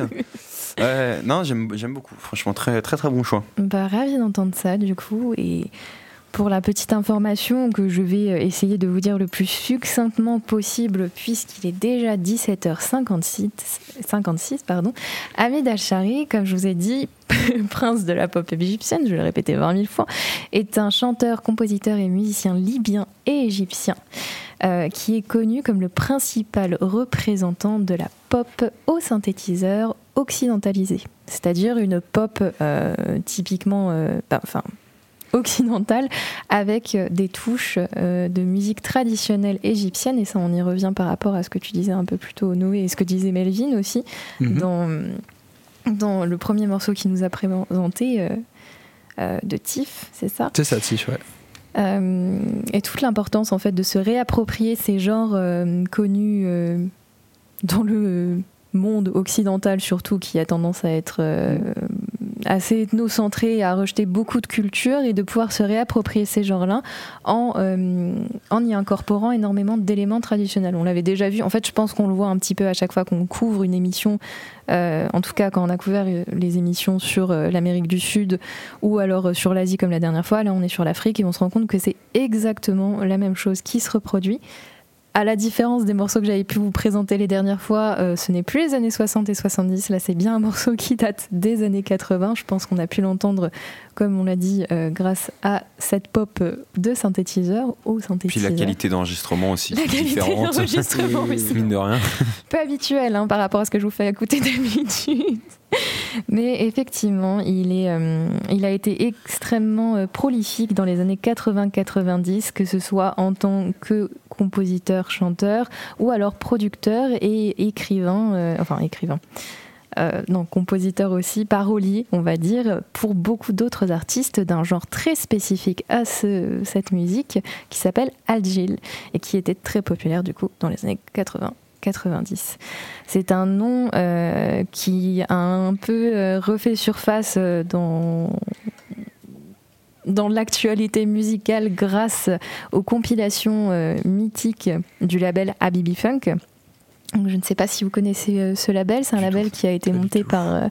B: Ouais, non, j'aime, j'aime beaucoup. Franchement, très, très, très bon choix.
A: Bah, ravi d'entendre ça du coup et pour la petite information que je vais euh, essayer de vous dire le plus succinctement possible puisqu'il est déjà 17h56 56 pardon. Hamid Al-Shari comme je vous ai dit prince de la pop égyptienne je vais le répéter 20 000 fois est un chanteur compositeur et musicien libyen et égyptien euh, qui est connu comme le principal représentant de la pop au synthétiseur occidentalisé, c'est-à-dire une pop euh, typiquement, bah, occidentale, avec euh, des touches euh, de musique traditionnelle égyptienne, et ça on y revient par rapport à ce que tu disais un peu plus tôt Noé et ce que disait Melvin aussi
F: Mhm.
A: dans, dans le premier morceau qui nous a présenté euh, euh, de Tiff, c'est ça?
F: C'est ça, Tiff, ouais.
A: euh, et toute l'importance en fait de se réapproprier ces genres connus dans le monde occidental surtout qui a tendance à être euh, assez ethnocentré à rejeter beaucoup de cultures et de pouvoir se réapproprier ces genres-là en, euh, en y incorporant énormément d'éléments traditionnels. On l'avait déjà vu, en fait je pense qu'on le voit un petit peu à chaque fois qu'on couvre une émission, euh, en tout cas quand on a couvert euh, les émissions sur l'Amérique du Sud ou alors sur l'Asie comme la dernière fois, là on est sur l'Afrique et on se rend compte que c'est exactement la même chose qui se reproduit. À la différence des morceaux que j'avais pu vous présenter les dernières fois, euh, ce n'est plus les années 60 et 70, là c'est bien un morceau qui date des années 80. Je pense qu'on a pu l'entendre, comme on l'a dit, euh, grâce à cette pop euh, de synthétiseur au
B: Puis
A: synthétiseur.
B: la qualité d'enregistrement aussi,
A: La qualité d'enregistrement, c'est
B: Mine de rien.
A: peu habituel hein, par rapport à ce que je vous fais écouter d'habitude. Mais effectivement, il, est, euh, il a été extrêmement euh, prolifique dans les années 80-90, que ce soit en tant que compositeur, chanteur, ou alors producteur et écrivain, euh, enfin écrivain. Non, compositeur aussi, parolier, on va dire, pour beaucoup d'autres artistes d'un genre très spécifique à ce- cette musique qui s'appelle Algil et qui était très populaire du coup dans les années 80. 90. C'est un nom euh, qui a un peu euh, refait surface euh, dans, dans l'actualité musicale grâce aux compilations euh, mythiques du label Habibi Funk. Donc, je ne sais pas si vous connaissez euh, ce label, c'est un label qui a été monté par...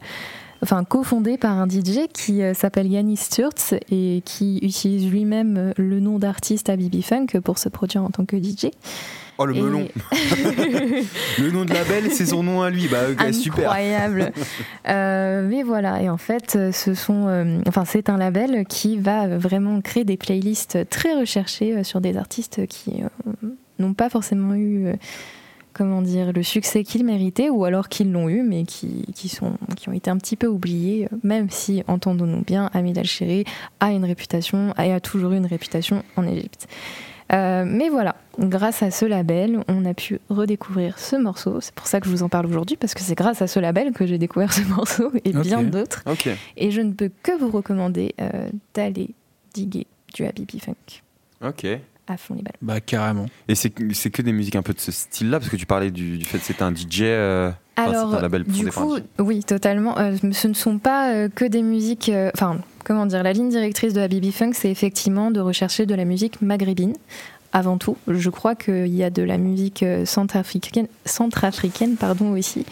A: Enfin, cofondé par un DJ qui euh, s'appelle Yannis Sturz et qui utilise lui-même le nom d'artiste Habibi Funk pour se produire en tant que DJ.
B: Oh le
A: Et-
B: melon. le nom de label, c'est son nom à lui. Bah super.
A: Incroyable. Euh, mais voilà, et en fait, euh, ce sont, euh, enfin, c'est un label qui va vraiment créer des playlists très recherchées sur des artistes qui euh, n'ont pas forcément eu, comment dire, le succès qu'ils méritaient, ou alors qu'ils l'ont eu, mais qui, qui sont, qui ont été un petit peu oubliés, même si, entendons-nous bien, Hamid Al-Shiri a une réputation, et a toujours eu une réputation en Égypte. Euh, mais voilà, grâce à ce label, on a pu redécouvrir ce morceau. C'est pour ça que je vous en parle aujourd'hui, parce que c'est grâce à ce label que j'ai découvert ce morceau et bien d'autres. Et je ne peux que vous recommander euh, d'aller diguer du Habibi Funk
B: Ok.
A: à fond les balles.
F: Bah, carrément.
B: Et c'est que- des musiques un peu de ce style-là, parce que tu parlais du, du fait que c'était un DJ. euh,
A: Alors,
B: c'est un label
A: du coup, oui, totalement. Euh, ce ne sont pas euh, que des musiques. euh, Enfin, comment dire La ligne directrice de Habibi Funk, c'est effectivement de rechercher de la musique maghrébine. Avant tout, je crois qu'il y a de la musique centrafricaine, centrafricaine pardon, aussi,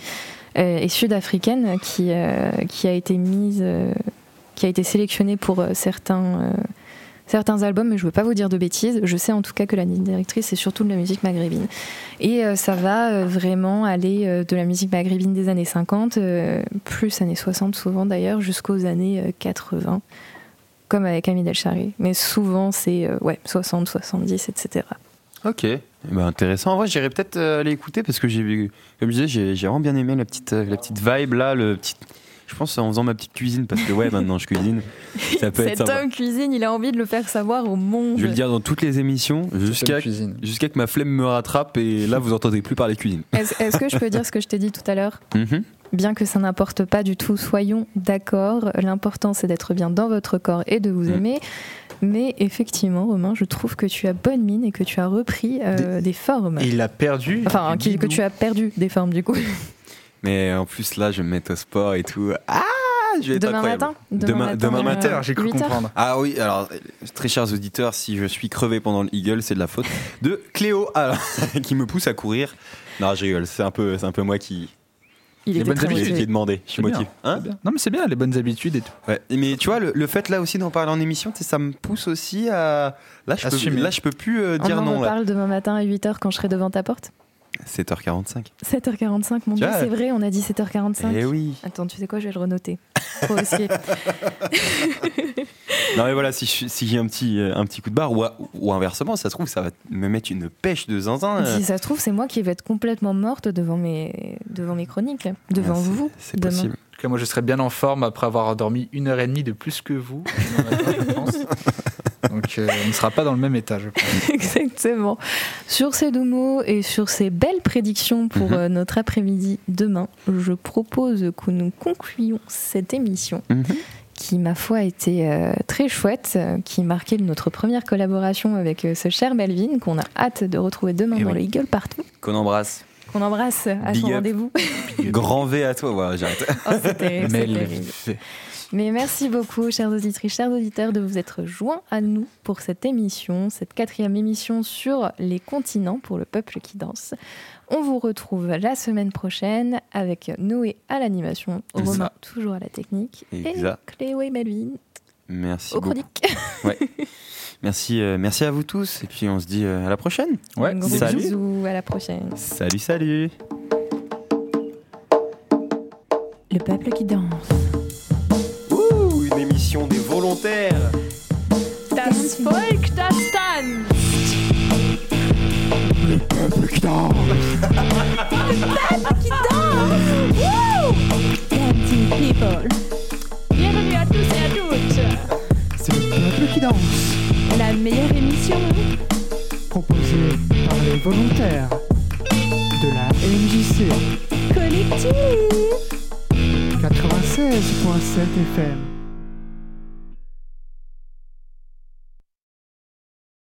A: et sud-africaine qui, qui a été mise, qui a été sélectionnée pour certains, certains albums, mais je ne veux pas vous dire de bêtises. Je sais en tout cas que la directrice, c'est surtout de la musique maghrébine. Et euh, ça va euh, vraiment aller euh, de la musique maghrébine des années 50, euh, plus années 60 souvent d'ailleurs, jusqu'aux années euh, 80. comme avec Hamid El Shari. Mais souvent, c'est ouais, 60, 70, etc.
B: Ok, Eh ben, intéressant. En vrai, j'irais peut-être aller écouter parce que j'ai comme je disais, j'ai vraiment bien aimé la petite, la petite vibe là, le petit. Je pense en faisant ma petite cuisine parce que ouais, maintenant je cuisine. Ça peut être
A: Cet homme cuisine, il a envie de le faire savoir au monde.
B: Je vais le dire dans toutes les émissions jusqu'à
F: cuisine.
B: jusqu'à que ma flemme me rattrape et là vous entendez plus parler cuisine.
A: Est-ce est-ce que je peux dire ce que je t'ai dit tout à l'heure?
B: Mhm.
A: Bien que ça n'importe pas du tout, soyons d'accord. L'important, c'est d'être bien dans votre corps et de vous
B: Mm.
A: aimer. Mais effectivement, Romain, je trouve que tu as bonne mine et que tu as repris euh, des... formes.
F: Et il a perdu.
A: Enfin, qui- que tu as perdu des formes du coup.
B: Mais en plus là, je vais me mettre au sport et tout. Ah, je vais être
A: Demain
B: incroyable.
A: matin
B: Demain- demain
A: euh,
F: Amateur, j'ai cru
A: 8 heures.
F: comprendre.
B: Ah oui, alors très chers auditeurs, si je suis crevé pendant le Eagle, c'est de la faute de Cléo, alors, qui me pousse à courir. Non, je rigole, c'est un peu, c'est un peu moi qui,
A: Il
F: Les
A: était
F: bonnes habitudes.
B: qui
A: motivé.
B: ai demandé. Je suis motivé. Hein.
F: Non, mais c'est bien, les bonnes habitudes et tout.
B: Ouais. Mais tu vois, le, le fait là aussi d'en parler en émission, ça me pousse aussi à. Là, je peux,
F: Assumer.
B: là, je peux plus euh,
A: On
B: dire
A: en
B: non. Là.
A: reparle demain matin à 8h quand je serai devant ta porte
B: 7h45.
A: 7h45, mon
B: Tu
A: dieu, c'est vrai, on a dit 7h45.
B: Eh oui.
A: Attends, tu sais quoi, je vais le renoter. Risqué.
B: Non, mais voilà, si j'ai un petit, euh, un petit coup de barre, ou, à- ou inversement, ça se trouve, ça va me mettre une pêche de zinzin. euh.
A: Si ça se trouve, c'est moi qui vais être complètement morte devant mes, devant mes chroniques, devant vous.
B: C'est possible.
F: En tout cas, moi, je serais bien en forme après avoir dormi une heure et demie de plus que vous. je pense. Donc, euh, on ne sera pas dans le même état, je pense.
A: Exactement. Sur ces deux mots et sur ces belles prédictions pour
B: Mhm.
A: euh, notre après-midi demain, je propose que nous concluions cette émission
B: Mhm.
A: qui, ma foi, était euh, très chouette, euh, qui marquait notre première collaboration avec euh, ce cher Melvin, qu'on a hâte de retrouver demain
B: Eh
A: dans
B: oui.
A: le Eagle partout,
B: Qu'on embrasse.
A: qu'on embrasse à
B: Big
A: son rendez-vous.
B: Grand V à toi, voilà, j'arrête.
A: Oh,
F: Mais
A: merci beaucoup, chers auditrices, chers auditeurs, de vous être joints à nous pour cette émission, cette quatrième émission sur les continents pour le peuple qui danse. On vous retrouve la semaine prochaine avec Noé à l'animation, Romain
B: ça.
A: toujours à la technique
B: Exact.
A: et Cléo et Melvin
B: Merci
A: aux
B: beaucoup.
A: chroniques.
B: Merci, euh, merci à vous tous. Et puis on se dit euh, à la prochaine.
F: Ouais,
A: Un gros
B: salut.
A: bisous, à la prochaine.
B: Salut, salut.
A: Le peuple qui danse.
B: Volontaires.
C: Das Volk, das tanzt.
D: Le peuple qui danse.
C: Dancing people. Bienvenue à tous et à toutes.
D: C'est le peuple qui danse.
C: La meilleure émission.
D: Proposé par les volontaires de la MJC
C: Collective.
D: 96.7 FM.